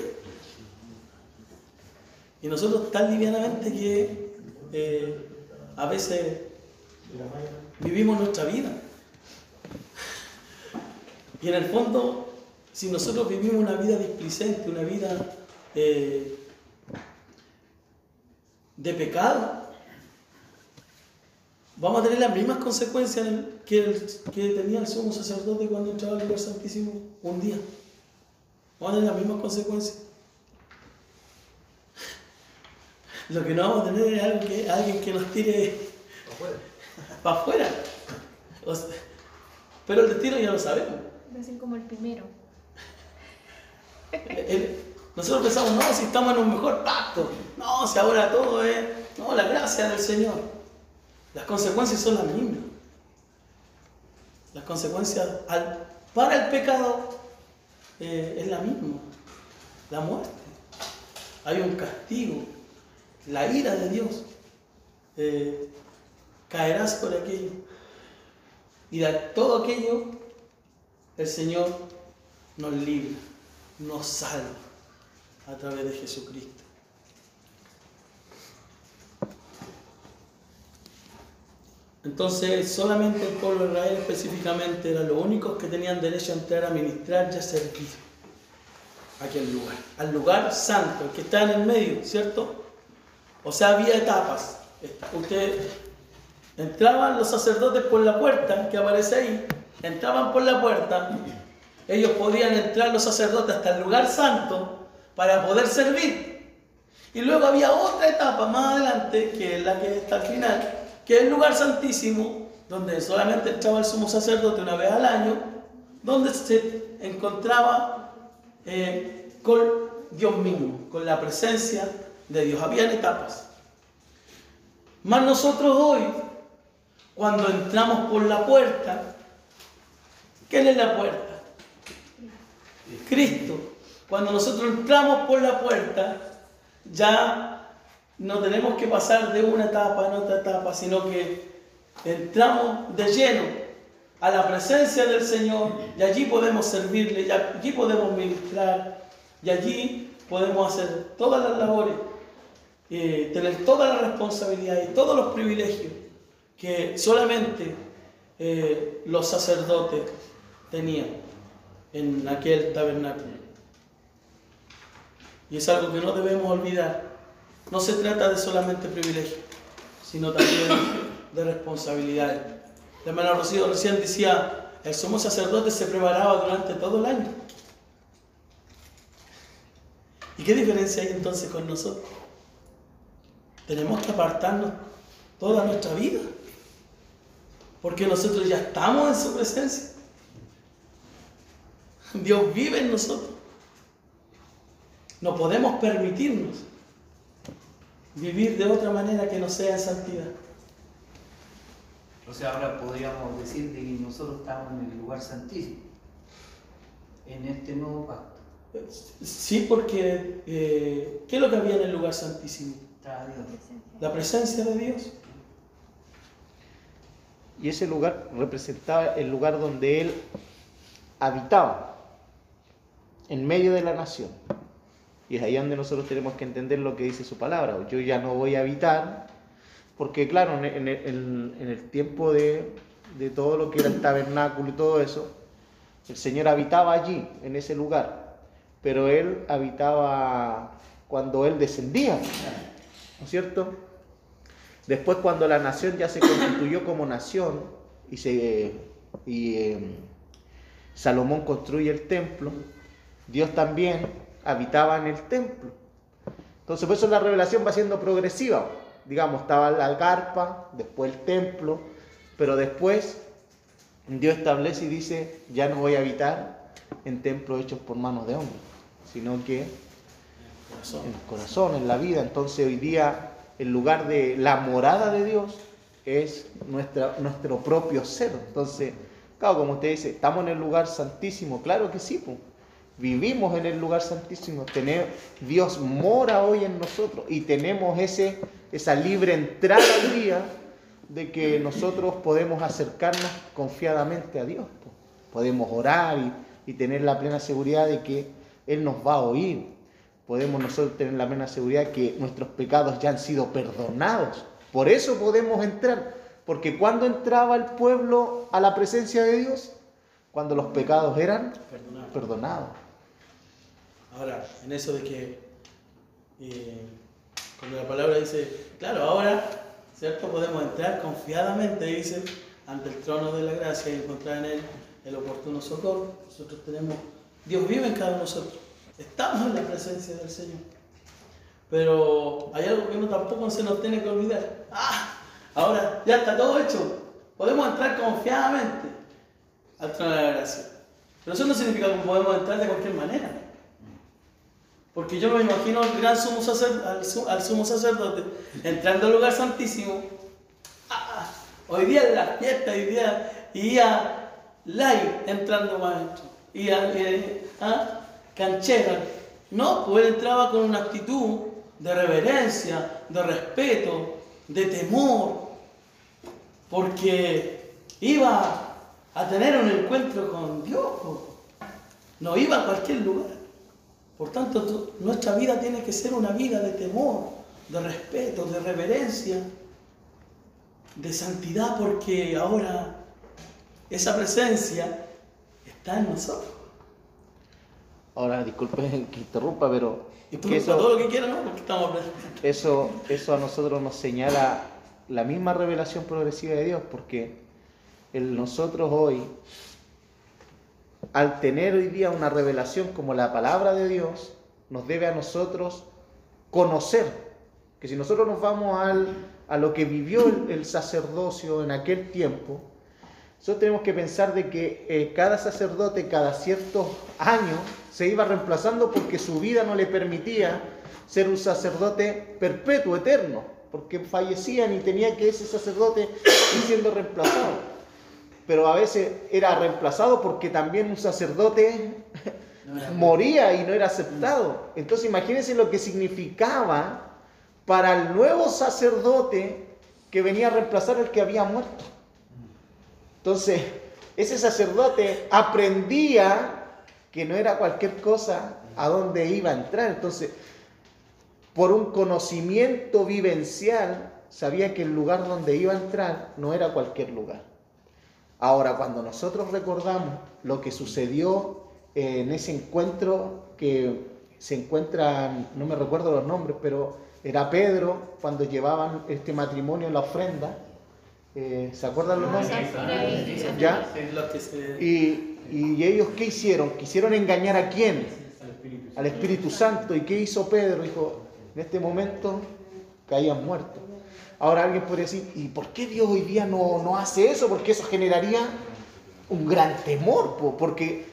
Speaker 1: Y nosotros tan livianamente que eh, a veces vivimos nuestra vida. Y en el fondo, si nosotros vivimos una vida displicente, una vida eh, de pecado, vamos a tener las mismas consecuencias en el- que, el- que tenía el sumo sacerdote cuando entraba al lugar santísimo un día. Vamos a tener las mismas consecuencias. Lo que no vamos a tener es algo que, alguien que nos tire para afuera. O sea, pero el destino ya lo sabemos.
Speaker 3: Hacen como el primero.
Speaker 1: El- nosotros pensamos, no, si estamos en un mejor pacto, no, si ahora todo es, no, la gracia del Señor. Las consecuencias son las mismas. Las consecuencias para el pecado eh, es la misma, la muerte. Hay un castigo, la ira de Dios. Eh, caerás por aquello. Y de todo aquello el Señor nos libra, nos salva a través de Jesucristo. Entonces, solamente el pueblo de Israel específicamente eran los únicos que tenían derecho a entrar a ministrar y a servir a aquel lugar, al lugar santo, el que está en el medio, ¿cierto? O sea, había etapas. Usted entraban los sacerdotes por la puerta que aparece ahí, entraban por la puerta, ellos podían entrar los sacerdotes hasta el lugar santo para poder servir. Y luego había otra etapa más adelante, que es la que está al final, que es el lugar santísimo, donde solamente entraba el sumo sacerdote una vez al año, donde se encontraba eh, con Dios mismo, con la presencia de Dios. Habían etapas. Más nosotros hoy, cuando entramos por la puerta, ¿quién es la puerta? Cristo. Cuando nosotros entramos por la puerta, ya no tenemos que pasar de una etapa en otra etapa, sino que entramos de lleno a la presencia del Señor y allí podemos servirle, y allí podemos ministrar, y allí podemos hacer todas las labores, eh, tener toda la responsabilidad y todos los privilegios que solamente eh, los sacerdotes tenían en aquel tabernáculo. Y es algo que no debemos olvidar. No se trata de solamente privilegio, sino también de responsabilidades. La hermana Rocío recién decía, el sumo sacerdote se preparaba durante todo el año. ¿Y qué diferencia hay entonces con nosotros? Tenemos que apartarnos toda nuestra vida, porque nosotros ya estamos en su presencia. Dios vive en nosotros. No podemos permitirnos vivir de otra manera que no sea en santidad.
Speaker 2: O sea, ahora podríamos decir de que nosotros estamos en el lugar santísimo, en este nuevo pacto.
Speaker 1: Sí, porque eh, ¿qué es lo que había en el lugar santísimo? La presencia de Dios.
Speaker 5: Y ese lugar representaba el lugar donde él habitaba. en medio de la nación. Y es ahí donde nosotros tenemos que entender lo que dice su palabra. Yo ya no voy a habitar, porque claro, en, el tiempo de, de todo lo que era el tabernáculo y todo eso, el Señor habitaba allí, en ese lugar, pero Él habitaba cuando Él descendía, ¿no es cierto? Después cuando la nación ya se constituyó como nación y, se, y eh, Salomón construye el templo, Dios también habitaba en el templo. Entonces por eso la revelación va siendo progresiva. Digamos, estaba la carpa, después el templo, pero después Dios establece y dice, ya no voy a habitar en templos hechos por manos de hombres, sino que
Speaker 1: Corazón.
Speaker 5: en el corazón, en la vida. Entonces hoy día el lugar de la morada de Dios es nuestra, nuestro propio ser. Entonces, claro, como usted dice, estamos en el lugar santísimo, claro que sí, pues. Vivimos en el lugar santísimo, tenemos, Dios mora hoy en nosotros y tenemos ese, esa libre entrada al día de que nosotros podemos acercarnos confiadamente a Dios. Podemos orar y, y tener la plena seguridad de que Él nos va a oír podemos nosotros tener la plena seguridad que nuestros pecados ya han sido perdonados. Por eso podemos entrar, porque cuando entraba el pueblo a la presencia de Dios, cuando los pecados eran
Speaker 1: Perdonado.
Speaker 5: perdonados.
Speaker 1: Ahora, en eso de que eh, cuando la palabra dice, claro, ahora, ¿cierto? Podemos entrar confiadamente, dice, ante el trono de la gracia y encontrar en él el oportuno socorro. Nosotros tenemos, Dios vive en cada uno de nosotros. Estamos en la presencia del Señor. Pero hay algo que uno tampoco se nos tiene que olvidar. Ah, ahora ya está todo hecho. Podemos entrar confiadamente al trono de la gracia. Pero eso no significa que podemos entrar de cualquier manera. Porque yo me imagino al gran sumo sacer- al, su- al sumo sacerdote entrando al lugar santísimo. Ah, ah, hoy día es la fiesta, hoy día y a live entrando maestro. Y a, a- ah, canchera. No, pues él entraba con una actitud de reverencia, de respeto, de temor. Porque iba a tener un encuentro con Dios. No iba a cualquier lugar. Por tanto, nuestra vida tiene que ser una vida de temor, de respeto, de reverencia, de santidad, porque ahora esa presencia está en nosotros.
Speaker 5: Ahora, disculpen (laughs) que interrumpa, pero
Speaker 1: por
Speaker 5: eso,
Speaker 1: todo lo que quieran, ¿no? Porque estamos
Speaker 5: eso, eso a nosotros nos señala la misma revelación progresiva de Dios, porque el nosotros hoy, al tener hoy día una revelación como la palabra de Dios, nos debe a nosotros conocer, que si nosotros nos vamos al- a lo que vivió el, sacerdocio en aquel tiempo, nosotros tenemos que pensar de que eh, cada sacerdote cada ciertos años se iba reemplazando porque su vida no le permitía ser un sacerdote perpetuo, eterno, porque fallecían y tenía que ese sacerdote ir siendo reemplazado. Pero a veces era reemplazado porque también un sacerdote (laughs) moría y no era aceptado. Entonces imagínense lo que significaba para el nuevo sacerdote que venía a reemplazar al que había muerto. Entonces, ese sacerdote aprendía que no era cualquier cosa a dónde iba a entrar. Entonces, por un conocimiento vivencial, sabía que el lugar donde iba a entrar no era cualquier lugar. Ahora, cuando nosotros recordamos lo que sucedió en ese encuentro que se encuentran, no me recuerdo los nombres, pero era Pedro cuando llevaban este matrimonio en la ofrenda. Eh, ¿Se acuerdan los nombres? ¿Ya? Y, y ellos qué hicieron? Quisieron engañar a quién?
Speaker 8: Al Espíritu
Speaker 5: Al Espíritu Santo. ¿Y qué hizo Pedro? Dijo, en este momento caían muertos. Ahora alguien podría decir, ¿y por qué Dios hoy día no, no hace eso? Porque eso generaría un gran temor, po, porque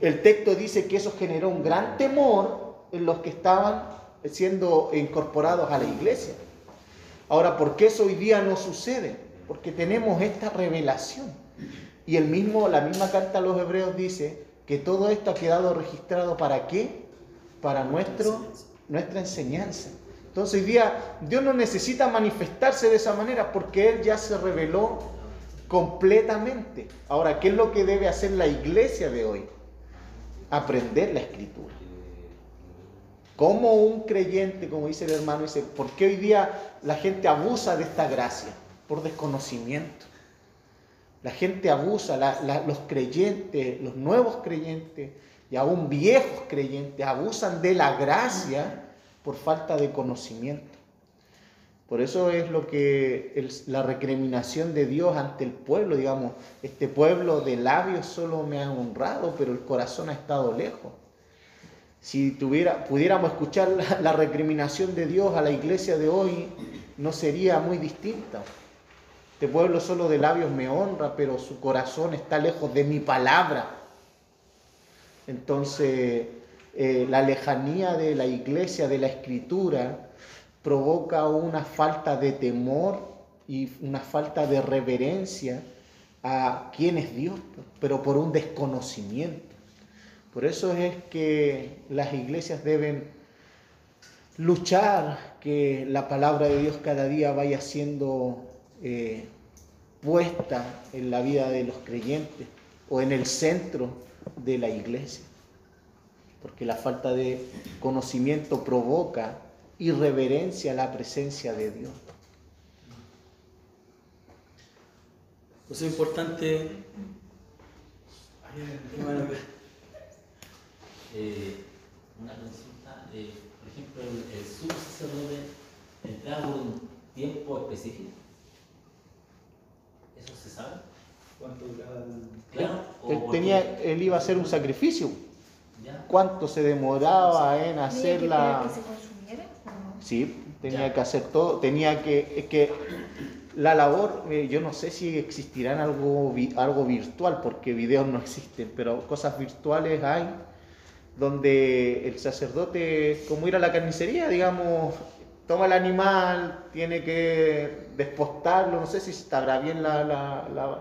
Speaker 5: el texto dice que eso generó un gran temor en los que estaban siendo incorporados a la iglesia. Ahora, ¿por qué eso hoy día no sucede? Porque tenemos esta revelación. Y el mismo, la misma carta a los hebreos dice que todo esto ha quedado registrado para qué? Para nuestro, nuestra enseñanza. Entonces hoy día Dios no necesita manifestarse de esa manera porque Él ya se reveló completamente. Ahora, ¿qué es lo que debe hacer la iglesia de hoy? aprender la escritura. Como un creyente, como dice el hermano, dice, ¿por qué hoy día la gente abusa de esta gracia? Por desconocimiento. La gente abusa, los creyentes, los nuevos creyentes y aún viejos creyentes abusan de la gracia por falta de conocimiento. Por eso es lo que el- la recriminación de Dios ante el pueblo, digamos, este pueblo de labios solo me ha honrado, pero el corazón ha estado lejos. Si tuviera, pudiéramos escuchar la, la recriminación de Dios a la iglesia de hoy, no sería muy distinta. Este pueblo solo de labios me honra, pero su corazón está lejos de mi palabra. Entonces, eh, la lejanía de la iglesia, de la escritura, provoca una falta de temor y una falta de reverencia a quién es Dios, pero por un desconocimiento. Por eso es que las iglesias deben luchar que la palabra de Dios cada día vaya siendo eh, puesta en la vida de los creyentes o en el centro de la iglesia. Porque la falta de conocimiento provoca irreverencia a la presencia de Dios.
Speaker 1: Por eso es importante. Bueno,
Speaker 6: Eh, una consulta, eh, por ejemplo, el, el sumo sacerdote entraba por un tiempo específico. ¿Eso se sabe?
Speaker 8: ¿Cuánto duraba el-
Speaker 6: Claro.
Speaker 5: Él, tenía, él iba a hacer un sacrificio. ¿Cuánto se demoraba en
Speaker 3: ¿Tenía que
Speaker 5: hacer
Speaker 3: esperar
Speaker 5: la...
Speaker 3: que se consumiera o no?
Speaker 5: Sí, tenía que hacer todo, tenía que, es que la labor, eh, yo no sé si existirán algo, algo virtual, porque videos no existen, pero cosas virtuales hay, donde el sacerdote, como ir a la carnicería, digamos, toma el animal, tiene que despostarlo, no sé si estará bien la, la, la-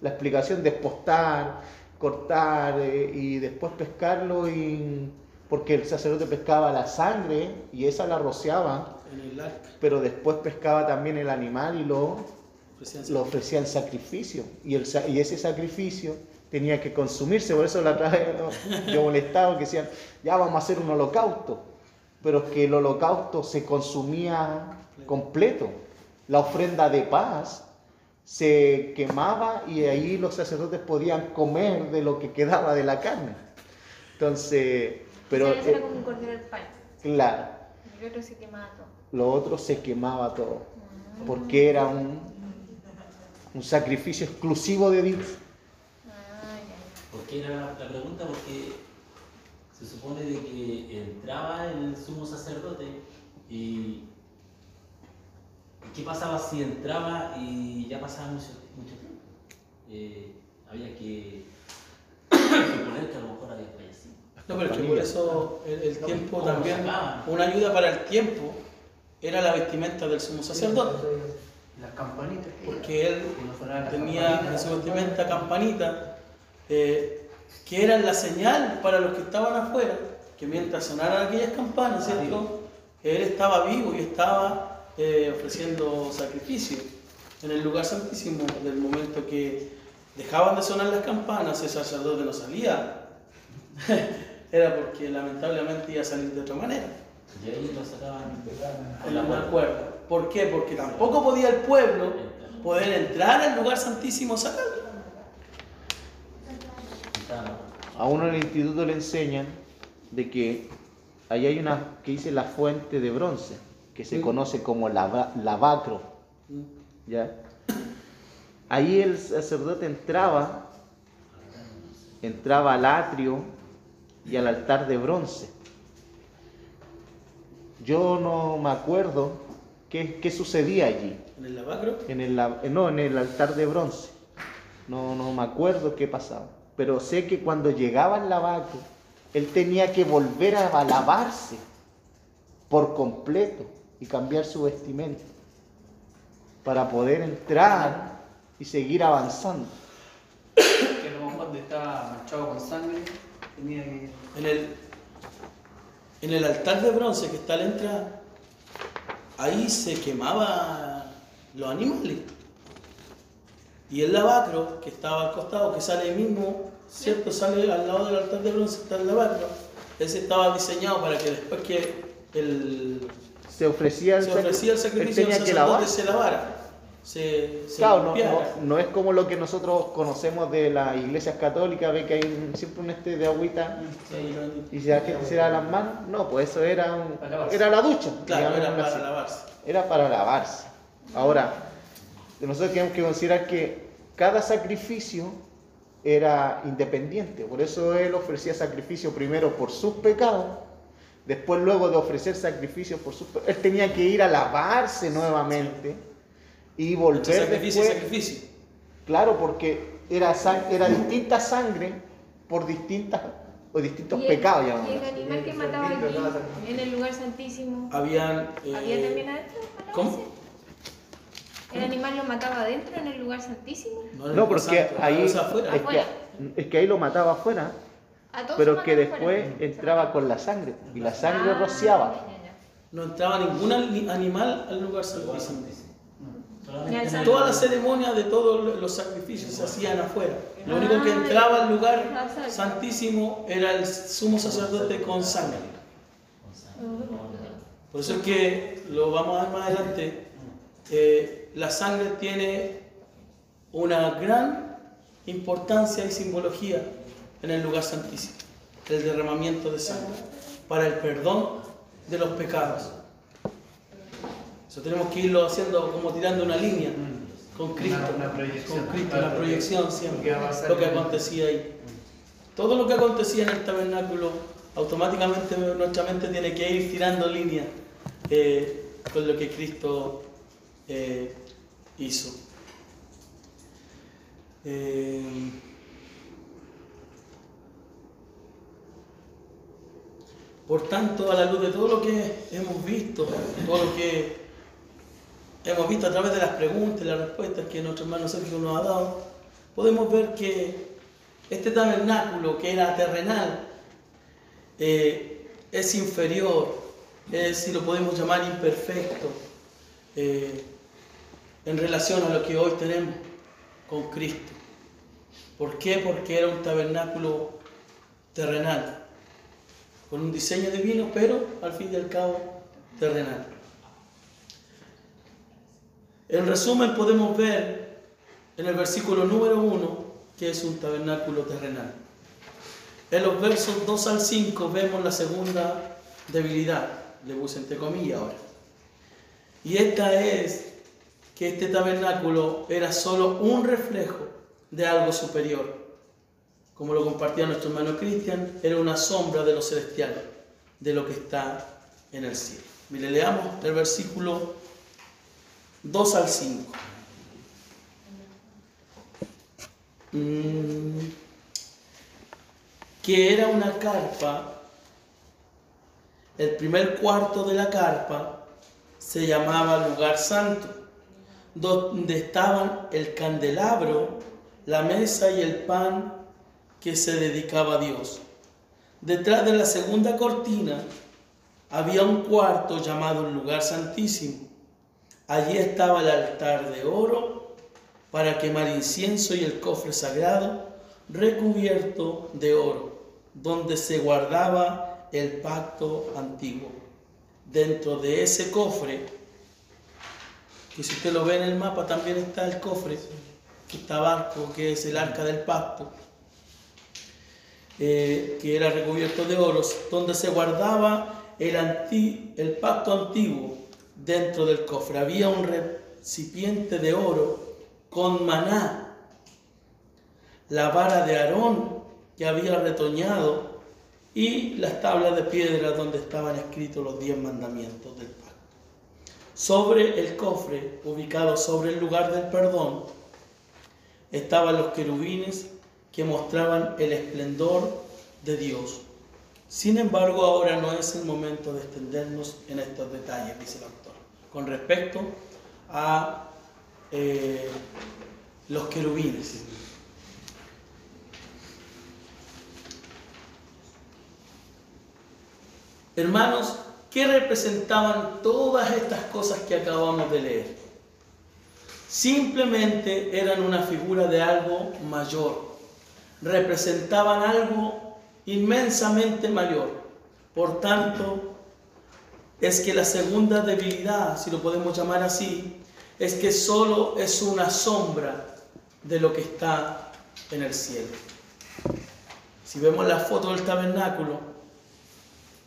Speaker 5: la explicación, despostar, cortar eh, y después pescarlo, y, porque el sacerdote pescaba la sangre y esa la rociaba,
Speaker 1: en el arca.
Speaker 5: pero después pescaba también el animal y lo, lo ofrecía en sacrificio. Y, el, y ese sacrificio tenía que consumirse, por eso la otra vez (laughs) yo molestaba que decían, ya vamos a hacer un holocausto, pero es que el holocausto se consumía completo. La ofrenda de paz se quemaba y ahí los sacerdotes podían comer de lo que quedaba de la carne. Entonces, pero
Speaker 3: era
Speaker 5: eh,
Speaker 3: como un cordero al pan.
Speaker 5: claro,
Speaker 3: Y el otro se quemaba todo.
Speaker 5: lo otro se quemaba todo, porque era un, un sacrificio exclusivo de Dios.
Speaker 3: Ah, ya, ya.
Speaker 6: ¿Por qué era la, pregunta? Porque se supone de que entraba el sumo sacerdote y ¿qué pasaba si entraba y ya pasaba mucho, mucho tiempo? Eh, había que (coughs) suponer que a lo mejor había fallecido.
Speaker 1: No, pero es que por eso el, el tiempo
Speaker 6: ¿Cómo
Speaker 1: también, una ayuda para el tiempo era la vestimenta del sumo sacerdote,
Speaker 2: Las campanitas. que
Speaker 1: porque él tenía en su vestimenta campanita, eh, que eran la señal para los que estaban afuera, que mientras sonaran aquellas campanas, ¿cierto? Él estaba vivo y estaba eh, ofreciendo sacrificio en el lugar santísimo del momento que dejaban de sonar las campanas, el sacerdote no salía. (laughs) Era porque lamentablemente iba a salir de otra manera.
Speaker 6: Y ahí lo sacaban con
Speaker 1: No
Speaker 6: la
Speaker 1: acuerdo. ¿Por qué? Porque tampoco podía el pueblo poder entrar al lugar santísimo sacarlo.
Speaker 5: A uno en el instituto le enseñan de que ahí hay una que dice la fuente de bronce, que se conoce como lava- lavacro. ¿ya? Ahí el sacerdote entraba, entraba al atrio y al altar de bronce. Yo no me acuerdo qué, qué sucedía allí,
Speaker 1: En el lavacro.
Speaker 5: en el, la- no, en el altar de bronce. No, no me acuerdo qué pasaba. Pero sé que cuando llegaba el lavacro, él tenía que volver a lavarse por completo y cambiar su vestimenta para poder entrar y seguir avanzando.
Speaker 2: Que donde estaba manchado con sangre, tenía que.
Speaker 1: En el, en el altar de bronce que está a la entrada, ahí se quemaba los animales. Y el lavacro, que estaba al costado, que sale mismo, ¿cierto? Sale al lado del altar de bronce, está el lavacro. Ese estaba diseñado para que después que el,
Speaker 5: Se ofrecía el,
Speaker 1: se
Speaker 5: sacri-
Speaker 1: ofrecía el sacrificio,
Speaker 5: tenía que
Speaker 1: sacerdote
Speaker 5: lavar.
Speaker 1: se lavara. Se, se
Speaker 5: Claro, no,
Speaker 1: limpiara.
Speaker 5: no- no es como lo que nosotros conocemos de las iglesias católicas, ve que hay un- siempre un este de agüita
Speaker 1: Sí,
Speaker 5: y si la gente se da las manos. No, pues eso era, un- era la ducha.
Speaker 1: Claro, era para
Speaker 5: así.
Speaker 1: lavarse.
Speaker 5: Era para lavarse. Ahora, nosotros tenemos que considerar que cada sacrificio era independiente. Por eso él ofrecía sacrificio primero por sus pecados, después luego de ofrecer sacrificio por sus él tenía que ir a lavarse nuevamente y volver
Speaker 1: Entre sacrificio y
Speaker 5: después.
Speaker 1: sacrificio.
Speaker 5: Claro, porque era, sang- era distinta sangre por distintas o distintos
Speaker 3: ¿Y el-
Speaker 5: pecados.
Speaker 3: Y el
Speaker 5: llamémoslo así.
Speaker 3: animal que mataba aquí, en el lugar santísimo,
Speaker 1: Habían. eh,
Speaker 3: ¿había también adentro?
Speaker 1: ¿cómo?
Speaker 3: ¿El animal lo mataba adentro en el lugar santísimo?
Speaker 1: no
Speaker 5: No,
Speaker 1: el
Speaker 5: porque
Speaker 1: santo,
Speaker 5: ahí es que, es que ahí lo mataba afuera, pero que después entraba con la sangre y la sangre
Speaker 3: Ah,
Speaker 5: rociaba.
Speaker 1: No entraba ningún ani- animal al lugar
Speaker 3: santo.
Speaker 1: Todas las ceremonias de todos los sacrificios se hacían afuera. Lo único que entraba al lugar santísimo era el sumo sacerdote con sangre. Por eso es que lo vamos a ver más adelante. eh, la sangre tiene una gran importancia y simbología en el lugar santísimo. El derramamiento de sangre para el perdón de los pecados. Eso tenemos que irlo haciendo como tirando una línea con Cristo.
Speaker 2: Una- una proyección.
Speaker 1: Con Cristo, una proyección siempre. Lo que acontecía ahí. Todo lo que acontecía en el tabernáculo, automáticamente nuestra mente tiene que ir tirando línea eh, con lo que Cristo eh, hizo. Eh, por tanto, a la luz de todo lo que hemos visto, todo lo que hemos visto a través de las preguntas y las respuestas que nuestro hermano Sergio nos ha dado, podemos ver que este tabernáculo que era terrenal eh, es inferior, es, si lo podemos llamar imperfecto, eh, en relación a lo que hoy tenemos con Cristo. ¿Por qué? Porque era un tabernáculo terrenal, con un diseño divino, pero al fin y al cabo terrenal. En resumen, podemos ver en el versículo número 1 que es un tabernáculo terrenal. En los versos 2 al 5 vemos la segunda debilidad, le puse entre comillas ahora. Y esta es que este tabernáculo era solo un reflejo de algo superior. Como lo compartía nuestro hermano Cristian, era una sombra de lo celestial, de lo que está en el cielo. Mire, leamos el versículo 2 al 5. Mm, que era una carpa, el primer cuarto de la carpa se llamaba lugar santo, donde estaban el candelabro, la mesa y el pan que se dedicaba a Dios. Detrás de la segunda cortina había un cuarto llamado el lugar santísimo. Allí estaba el altar de oro para quemar incienso y el cofre sagrado recubierto de oro, donde se guardaba el pacto antiguo. Dentro de ese cofre, que si usted lo ve en el mapa también está el cofre, que está abajo, que es el arca del pacto, eh, que era recubierto de oros, donde se guardaba el, el pacto antiguo dentro del cofre. Había un recipiente de oro con maná, la vara de Aarón que había retoñado y las tablas de piedra donde estaban escritos los diez mandamientos del pacto. Sobre el cofre, ubicado sobre el lugar del perdón, estaban los querubines que mostraban el esplendor de Dios. Sin embargo, ahora no es el momento de extendernos en estos detalles, dice el autor, con respecto a eh, los querubines. Hermanos, ¿qué representaban todas estas cosas que acabamos de leer? simplemente eran una figura de algo mayor, representaban algo inmensamente mayor. Por tanto, es que la segunda debilidad, si lo podemos llamar así, es que solo es una sombra de lo que está en el cielo. Si vemos la foto del tabernáculo,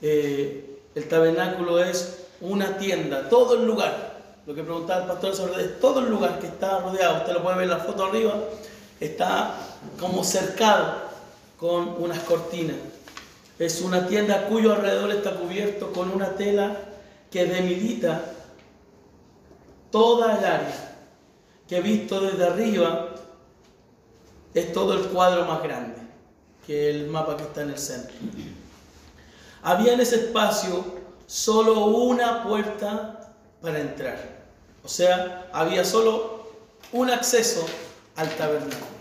Speaker 1: eh, el tabernáculo es una tienda, todo el lugar. Lo que preguntaba el pastor sobre es todo el lugar que está rodeado, usted lo puede ver en la foto arriba, está como cercado con unas cortinas. Es una tienda cuyo alrededor está cubierto con una tela que debilita toda el área, que visto desde arriba es todo el cuadro más grande que el mapa que está en el centro. Había en ese espacio solo una puerta para entrar. O sea, había solo un acceso al tabernáculo.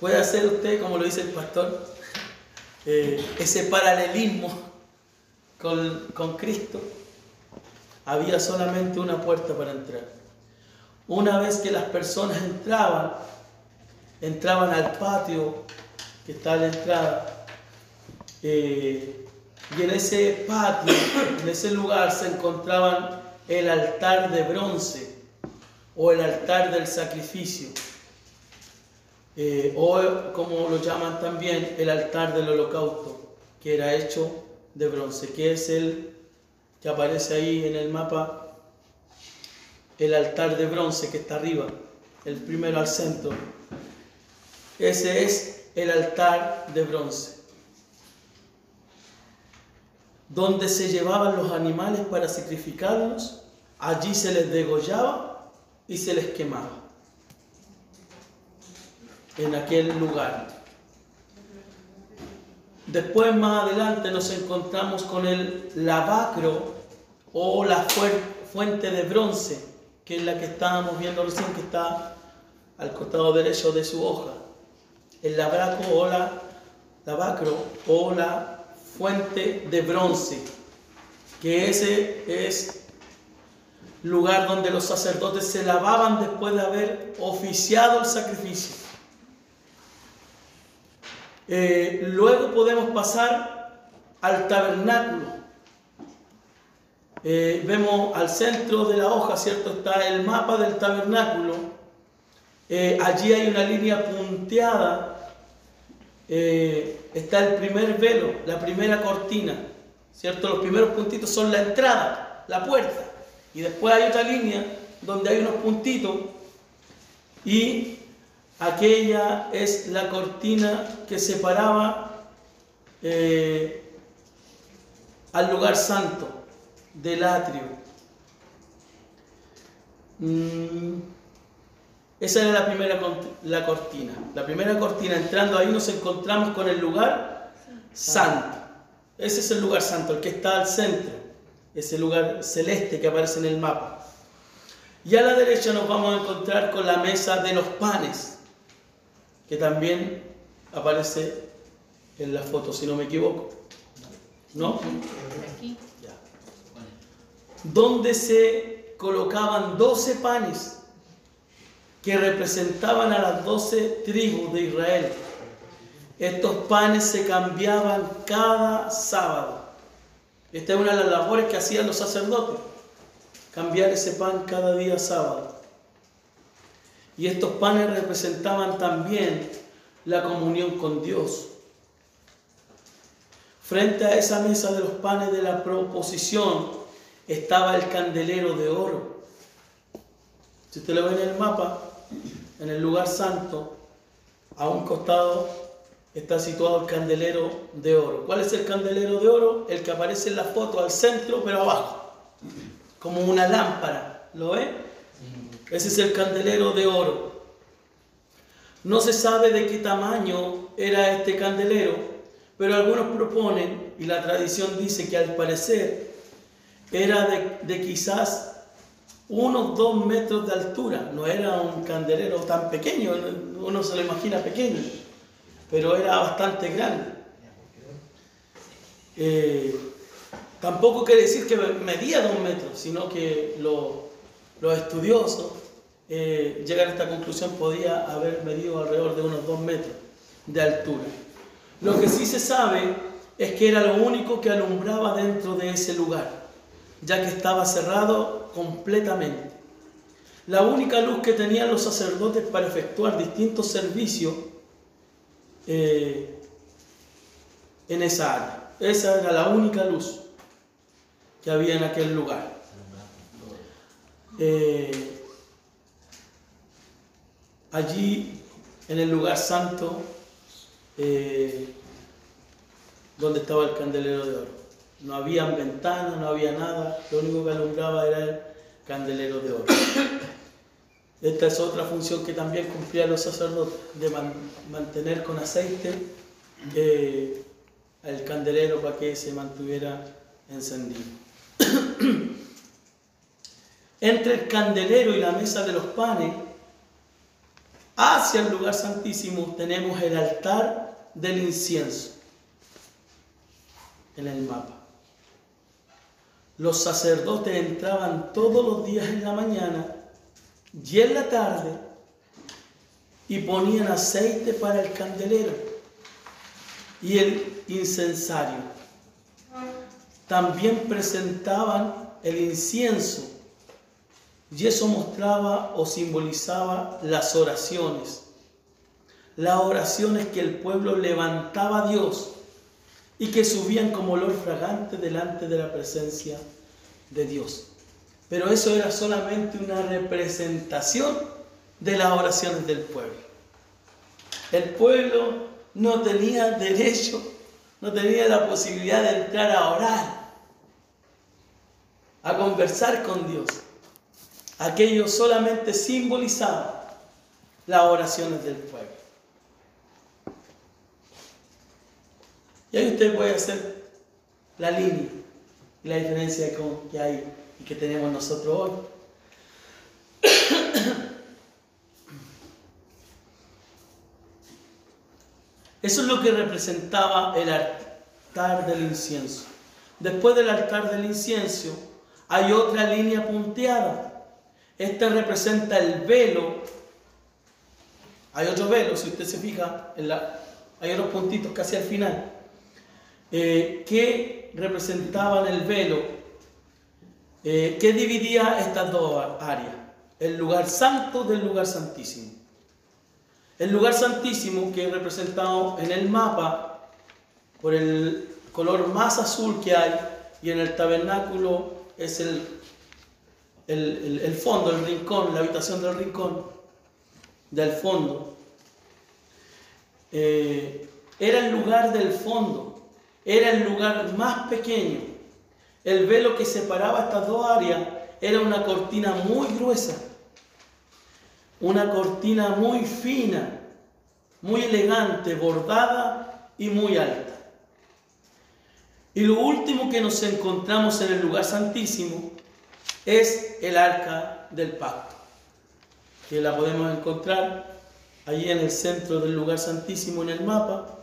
Speaker 1: Puede hacer usted, como lo dice el pastor, (laughs) eh, ese paralelismo con, con Cristo. Había solamente una puerta para entrar. Una vez que las personas entraban, entraban al patio que está a la entrada. eh, y en ese patio, en ese lugar se encontraban el altar de bronce o el altar del sacrificio. eh, o como lo llaman también el altar del holocausto, que era hecho de bronce, que es el que aparece ahí en el mapa, el altar de bronce que está arriba, el primero al centro. Ese es el altar de bronce, donde se llevaban los animales para sacrificarlos, allí se les degollaba y se les quemaba en aquel lugar. Después más adelante nos encontramos con el lavacro o la fuente de bronce, que es la que estábamos viendo recién, que está al costado derecho de su hoja. El lavacro o la, lavacro o la fuente de bronce, que ese es lugar donde los sacerdotes se lavaban después de haber oficiado el sacrificio. Eh, luego podemos pasar al tabernáculo. Eh, vemos al centro de la hoja, ¿cierto? Está el mapa del tabernáculo. Eh, allí hay una línea punteada. está el primer velo, la primera cortina, ¿cierto? Los primeros puntitos son la entrada, la puerta. Y después hay otra línea donde hay unos puntitos y aquella es la cortina que separaba eh, al lugar santo del atrio. Mm, esa era la primera la cortina. La primera cortina, entrando ahí nos encontramos con el lugar santo. Ese es el lugar santo, el que está al centro, ese lugar celeste que aparece en el mapa. Y a la derecha nos vamos a encontrar con la mesa de los panes, que también aparece en la foto, si no me equivoco. ¿No?
Speaker 3: Aquí.
Speaker 1: Ya. Donde se colocaban 12 panes que representaban a las 12 tribus de Israel. Estos panes se cambiaban cada sábado. Esta es una de las labores que hacían los sacerdotes, cambiar ese pan cada día sábado. Y estos panes representaban también la comunión con Dios. Frente a esa mesa de los panes de la proposición estaba el candelero de oro. Si usted lo ve en el mapa, en el lugar santo, a un costado está situado el candelero de oro. ¿Cuál es el candelero de oro? El que aparece en la foto al centro, pero abajo, como una lámpara. ¿Lo ve? Ese es el candelero de oro. No se sabe de qué tamaño era este candelero, pero algunos proponen, y la tradición dice que al parecer era de, quizás unos dos metros de altura. No era un candelero tan pequeño, uno se lo imagina pequeño, pero era bastante grande. Eh, tampoco quiere decir que medía dos metros, sino que lo, los estudiosos eh, llegan a esta conclusión, podía haber medido alrededor de unos 2 metros de altura. Lo que sí se sabe es que era lo único que alumbraba dentro de ese lugar, ya que estaba cerrado completamente. La única luz que tenían los sacerdotes para efectuar distintos servicios eh, en esa área. Esa era la única luz que había en aquel lugar. Eh, allí, en el lugar santo, eh, donde estaba el candelero de oro. No había ventanas, no había nada, lo único que alumbraba era el candelero de oro. Esta es otra función que también cumplían los sacerdotes, de man- mantener con aceite el candelero para que se mantuviera encendido. (clears throat) Entre el candelero y la mesa de los panes, hacia el lugar santísimo, tenemos el altar del incienso en el mapa. Los sacerdotes entraban todos los días en la mañana y en la tarde y ponían aceite para el candelero y el incensario. También presentaban el incienso y eso mostraba o simbolizaba las oraciones. Las oraciones que el pueblo levantaba a Dios y que subían como olor fragante delante de la presencia de Dios. Pero eso era solamente una representación de las oraciones del pueblo. El pueblo no tenía derecho, no tenía la posibilidad de entrar a orar, a conversar con Dios. Aquello solamente simbolizaba las oraciones del pueblo. Y ahí usted puede hacer la línea y la diferencia que hay y que tenemos nosotros hoy. (coughs) Eso es lo que representaba el altar del incienso. Después del altar del incienso hay otra línea punteada. Esta representa el velo. Hay otro velo, si usted se fija, en la- hay unos puntitos casi al final, eh, que representaban el velo eh, que dividía estas dos áreas, el lugar santo del lugar santísimo. El lugar santísimo que es representado en el mapa por el color más azul que hay y en el tabernáculo es el- el fondo, el rincón, la habitación del rincón, del fondo. Eh, era el lugar del fondo, era el lugar más pequeño. El velo que separaba estas dos áreas era una cortina muy gruesa, una cortina muy fina, muy elegante, bordada y muy alta. Y lo último que nos encontramos en el lugar santísimo es el arca del pacto, que la podemos encontrar allí en el centro del lugar santísimo en el mapa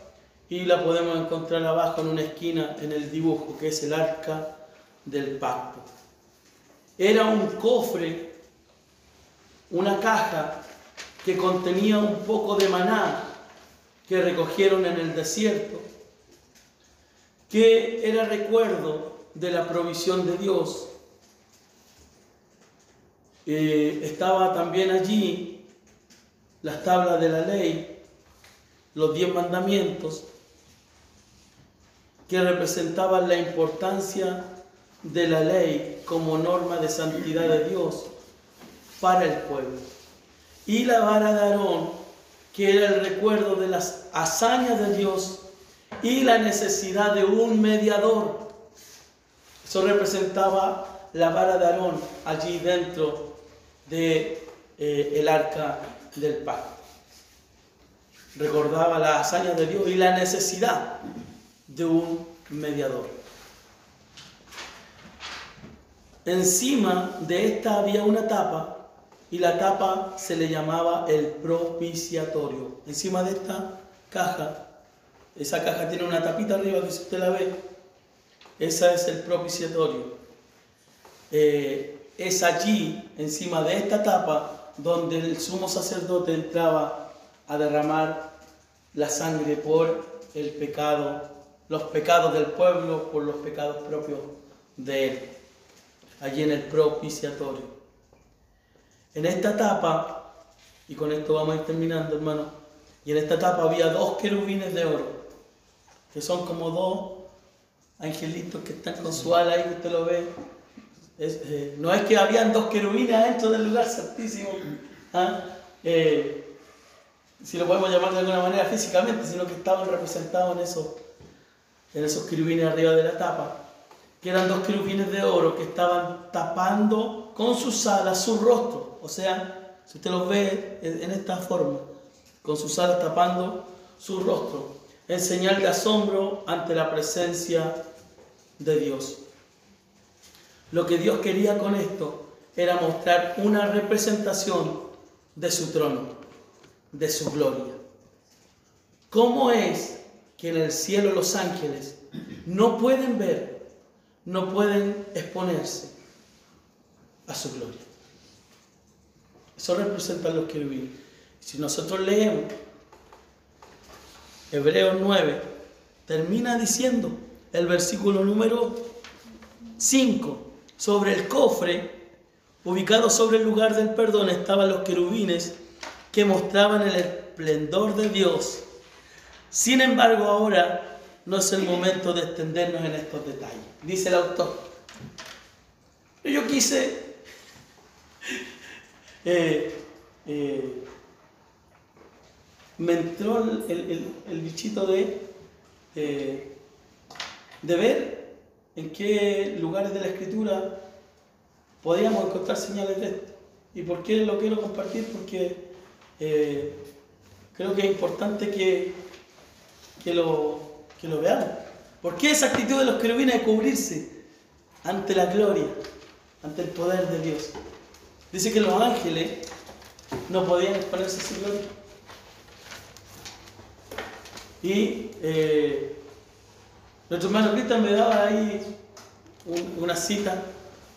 Speaker 1: y la podemos encontrar abajo en una esquina en el dibujo, que es el arca del pacto. Era un cofre, una caja que contenía un poco de maná que recogieron en el desierto, que era recuerdo de la provisión de Dios. Eh, estaba también allí las tablas de la ley, los diez mandamientos, que representaban la importancia de la ley como norma de santidad de Dios para el pueblo. Y la vara de Aarón, que era el recuerdo de las hazañas de Dios y la necesidad de un mediador. Eso representaba la vara de Aarón allí dentro de eh, el arca del pacto. Recordaba las hazañas de Dios y la necesidad de un mediador. Encima de esta había una tapa y la tapa se le llamaba el propiciatorio. Encima de esta caja, esa caja tiene una tapita arriba que si usted la ve, esa es el propiciatorio. Eh, es allí, encima de esta tapa, donde el sumo sacerdote entraba a derramar la sangre por el pecado, los pecados del pueblo, por los pecados propios de él, allí en el propiciatorio. En esta tapa, y con esto vamos a ir terminando, hermano, y en esta tapa había dos querubines de oro, que son como dos angelitos que están con su ala ahí, usted lo ve. Eh, no es que habían dos querubines dentro del lugar santísimo, ¿ah? Eh, si lo podemos llamar de alguna manera físicamente, sino que estaban representados en esos, en esos querubines arriba de la tapa, que eran dos querubines de oro que estaban tapando con sus alas su rostro. O sea, si usted los ve en esta forma, con sus alas tapando su rostro, en señal de asombro ante la presencia de Dios. Lo que Dios quería con esto era mostrar una representación de su trono, de su gloria. ¿Cómo es que en el cielo los ángeles no pueden ver, no pueden exponerse a su gloria? Eso representan los querubines. Si nosotros leemos Hebreos 9, termina diciendo el versículo número 5, sobre el cofre, ubicado sobre el lugar del perdón, estaban los querubines que mostraban el esplendor de Dios. Sin embargo, ahora no es el momento de extendernos en estos detalles, dice el autor. Yo quise (laughs) eh, eh, me entró el, el- el- bichito de, eh, de ver en qué lugares de la escritura podíamos encontrar señales de esto. ¿Y por qué lo quiero compartir? Porque creo que es importante que, que, lo, que lo veamos. ¿Por qué esa actitud de los querubines de cubrirse ante la gloria, ante el poder de Dios? Dice que los ángeles no podían exponerse su gloria. Y eh, nuestro hermano Cristian me daba ahí un- una cita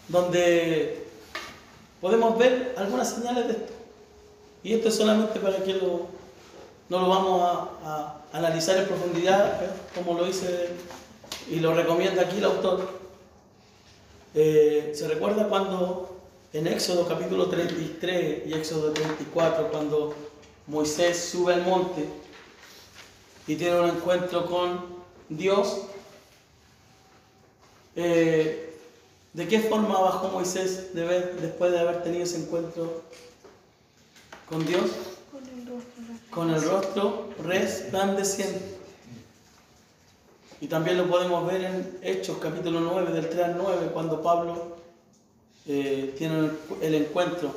Speaker 1: donde podemos ver algunas señales de esto. Y esto es solamente para que lo- no lo vamos a, analizar en profundidad, ¿eh? como lo dice y lo recomienda aquí el autor. Eh, ¿Se recuerda cuando en Éxodo capítulo 33 y Éxodo 34, cuando Moisés sube al monte y tiene un encuentro con Dios? Eh, ¿De qué forma bajó Moisés de después de haber tenido ese encuentro con Dios?
Speaker 3: Con el rostro.
Speaker 1: Resplandeciente. Y también lo podemos ver en Hechos capítulo 9, del 3 al 9, cuando Pablo eh, tiene el, encuentro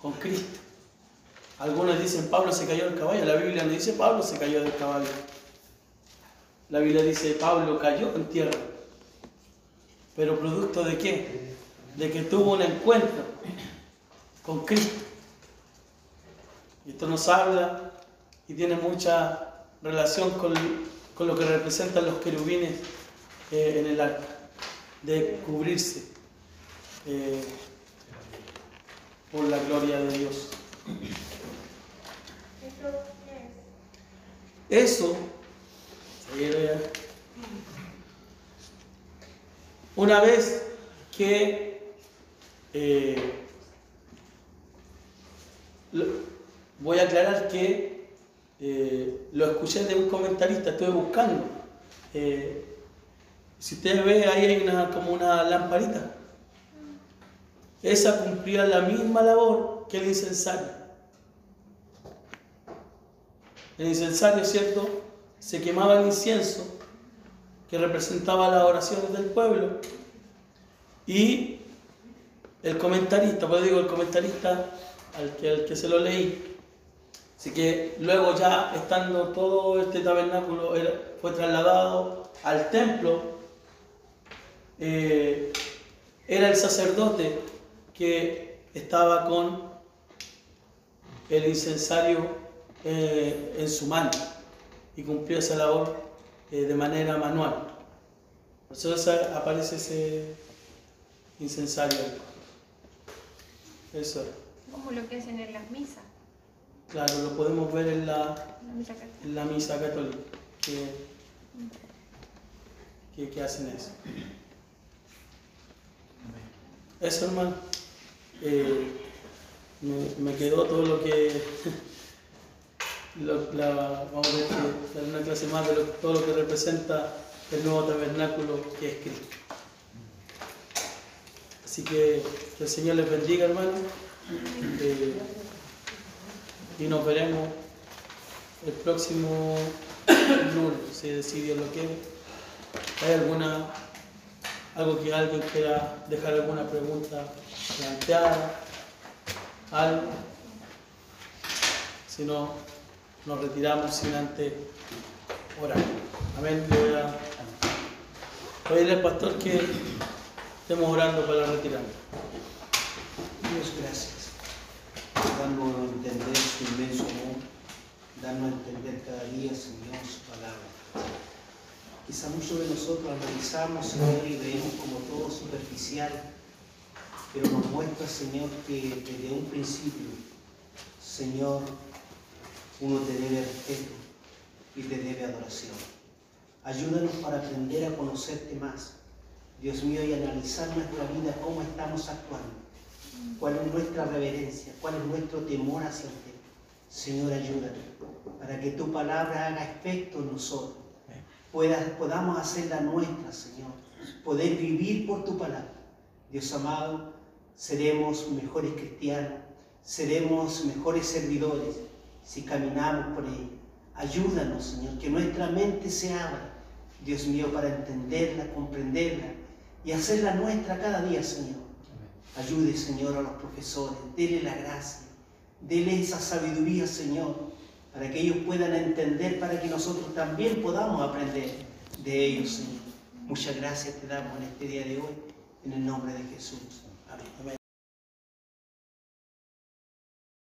Speaker 1: con Cristo. Algunos dicen Pablo se cayó del caballo, la Biblia no dice Pablo se cayó del caballo. La Biblia dice Pablo cayó en tierra. Pero producto de qué? De que tuvo un encuentro con Cristo. Esto nos habla y tiene mucha relación con, con lo que representan los querubines eh, en el arca, de cubrirse eh, por la gloria de Dios. Eso, una vez que eh, voy a aclarar que eh, lo escuché de un comentarista, estuve buscando. Eh, si ustedes ven, ahí hay una, como una lamparita. Esa cumplía la misma labor que el incensario. El incensario, ¿cierto? Se quemaba el incienso que representaba las oraciones del pueblo. Y el comentarista, pues digo, el comentarista al que, al que se lo leí, así que luego ya estando todo este tabernáculo fue trasladado al templo, eh, era el sacerdote que estaba con el incensario eh, en su mano y cumplía esa labor eh, de manera manual. Por eso aparece ese incensario. Eso es.
Speaker 3: Como lo que hacen en las misas.
Speaker 1: Claro, lo podemos ver en la,
Speaker 3: en la misa católica.
Speaker 1: en la misa católica, que, que, que hacen eso. Eso, hermano. Eh, me, me quedó todo lo que. (laughs) lo- la- vamos a ver una clase más de lo- todo lo que representa el nuevo tabernáculo que es Cristo. Así que que el Señor les bendiga, hermano. Eh, y nos veremos el próximo lunes, si, si Dios lo quiere. ¿Hay alguna, algo que alguien quiera dejar alguna pregunta planteada? ¿Algo? Si no, nos retiramos sin antes orar. Amén. Voy a pedirle pastor que estemos orando para retirarnos.
Speaker 4: Dios, gracias. Dándonos a entender su inmenso amor, dándonos a entender cada día, Señor, su palabra. Quizá muchos de nosotros analizamos, Señor, y vemos como todo superficial, pero nos muestra, Señor, que desde un principio, Señor, uno te debe respeto y te debe adoración. Ayúdanos para aprender a conocerte más, Dios mío, y analizar nuestra vida, cómo estamos actuando cuál es nuestra reverencia, cuál es nuestro temor hacia usted. Señor, ayúdanos para que tu palabra haga efecto en nosotros. Pueda- podamos hacerla nuestra, Señor. Poder vivir por tu palabra. Dios amado, seremos mejores cristianos, seremos mejores servidores si caminamos por ella. Ayúdanos, Señor, que nuestra mente se abra, Dios mío, para entenderla, comprenderla y hacerla nuestra cada día, Señor. Ayude, Señor, a los profesores, dele la gracia, dele esa sabiduría, Señor, para que ellos puedan entender, para que nosotros también podamos aprender de ellos, Señor. Muchas gracias te damos en este día de hoy, en el nombre de Jesús. Amén.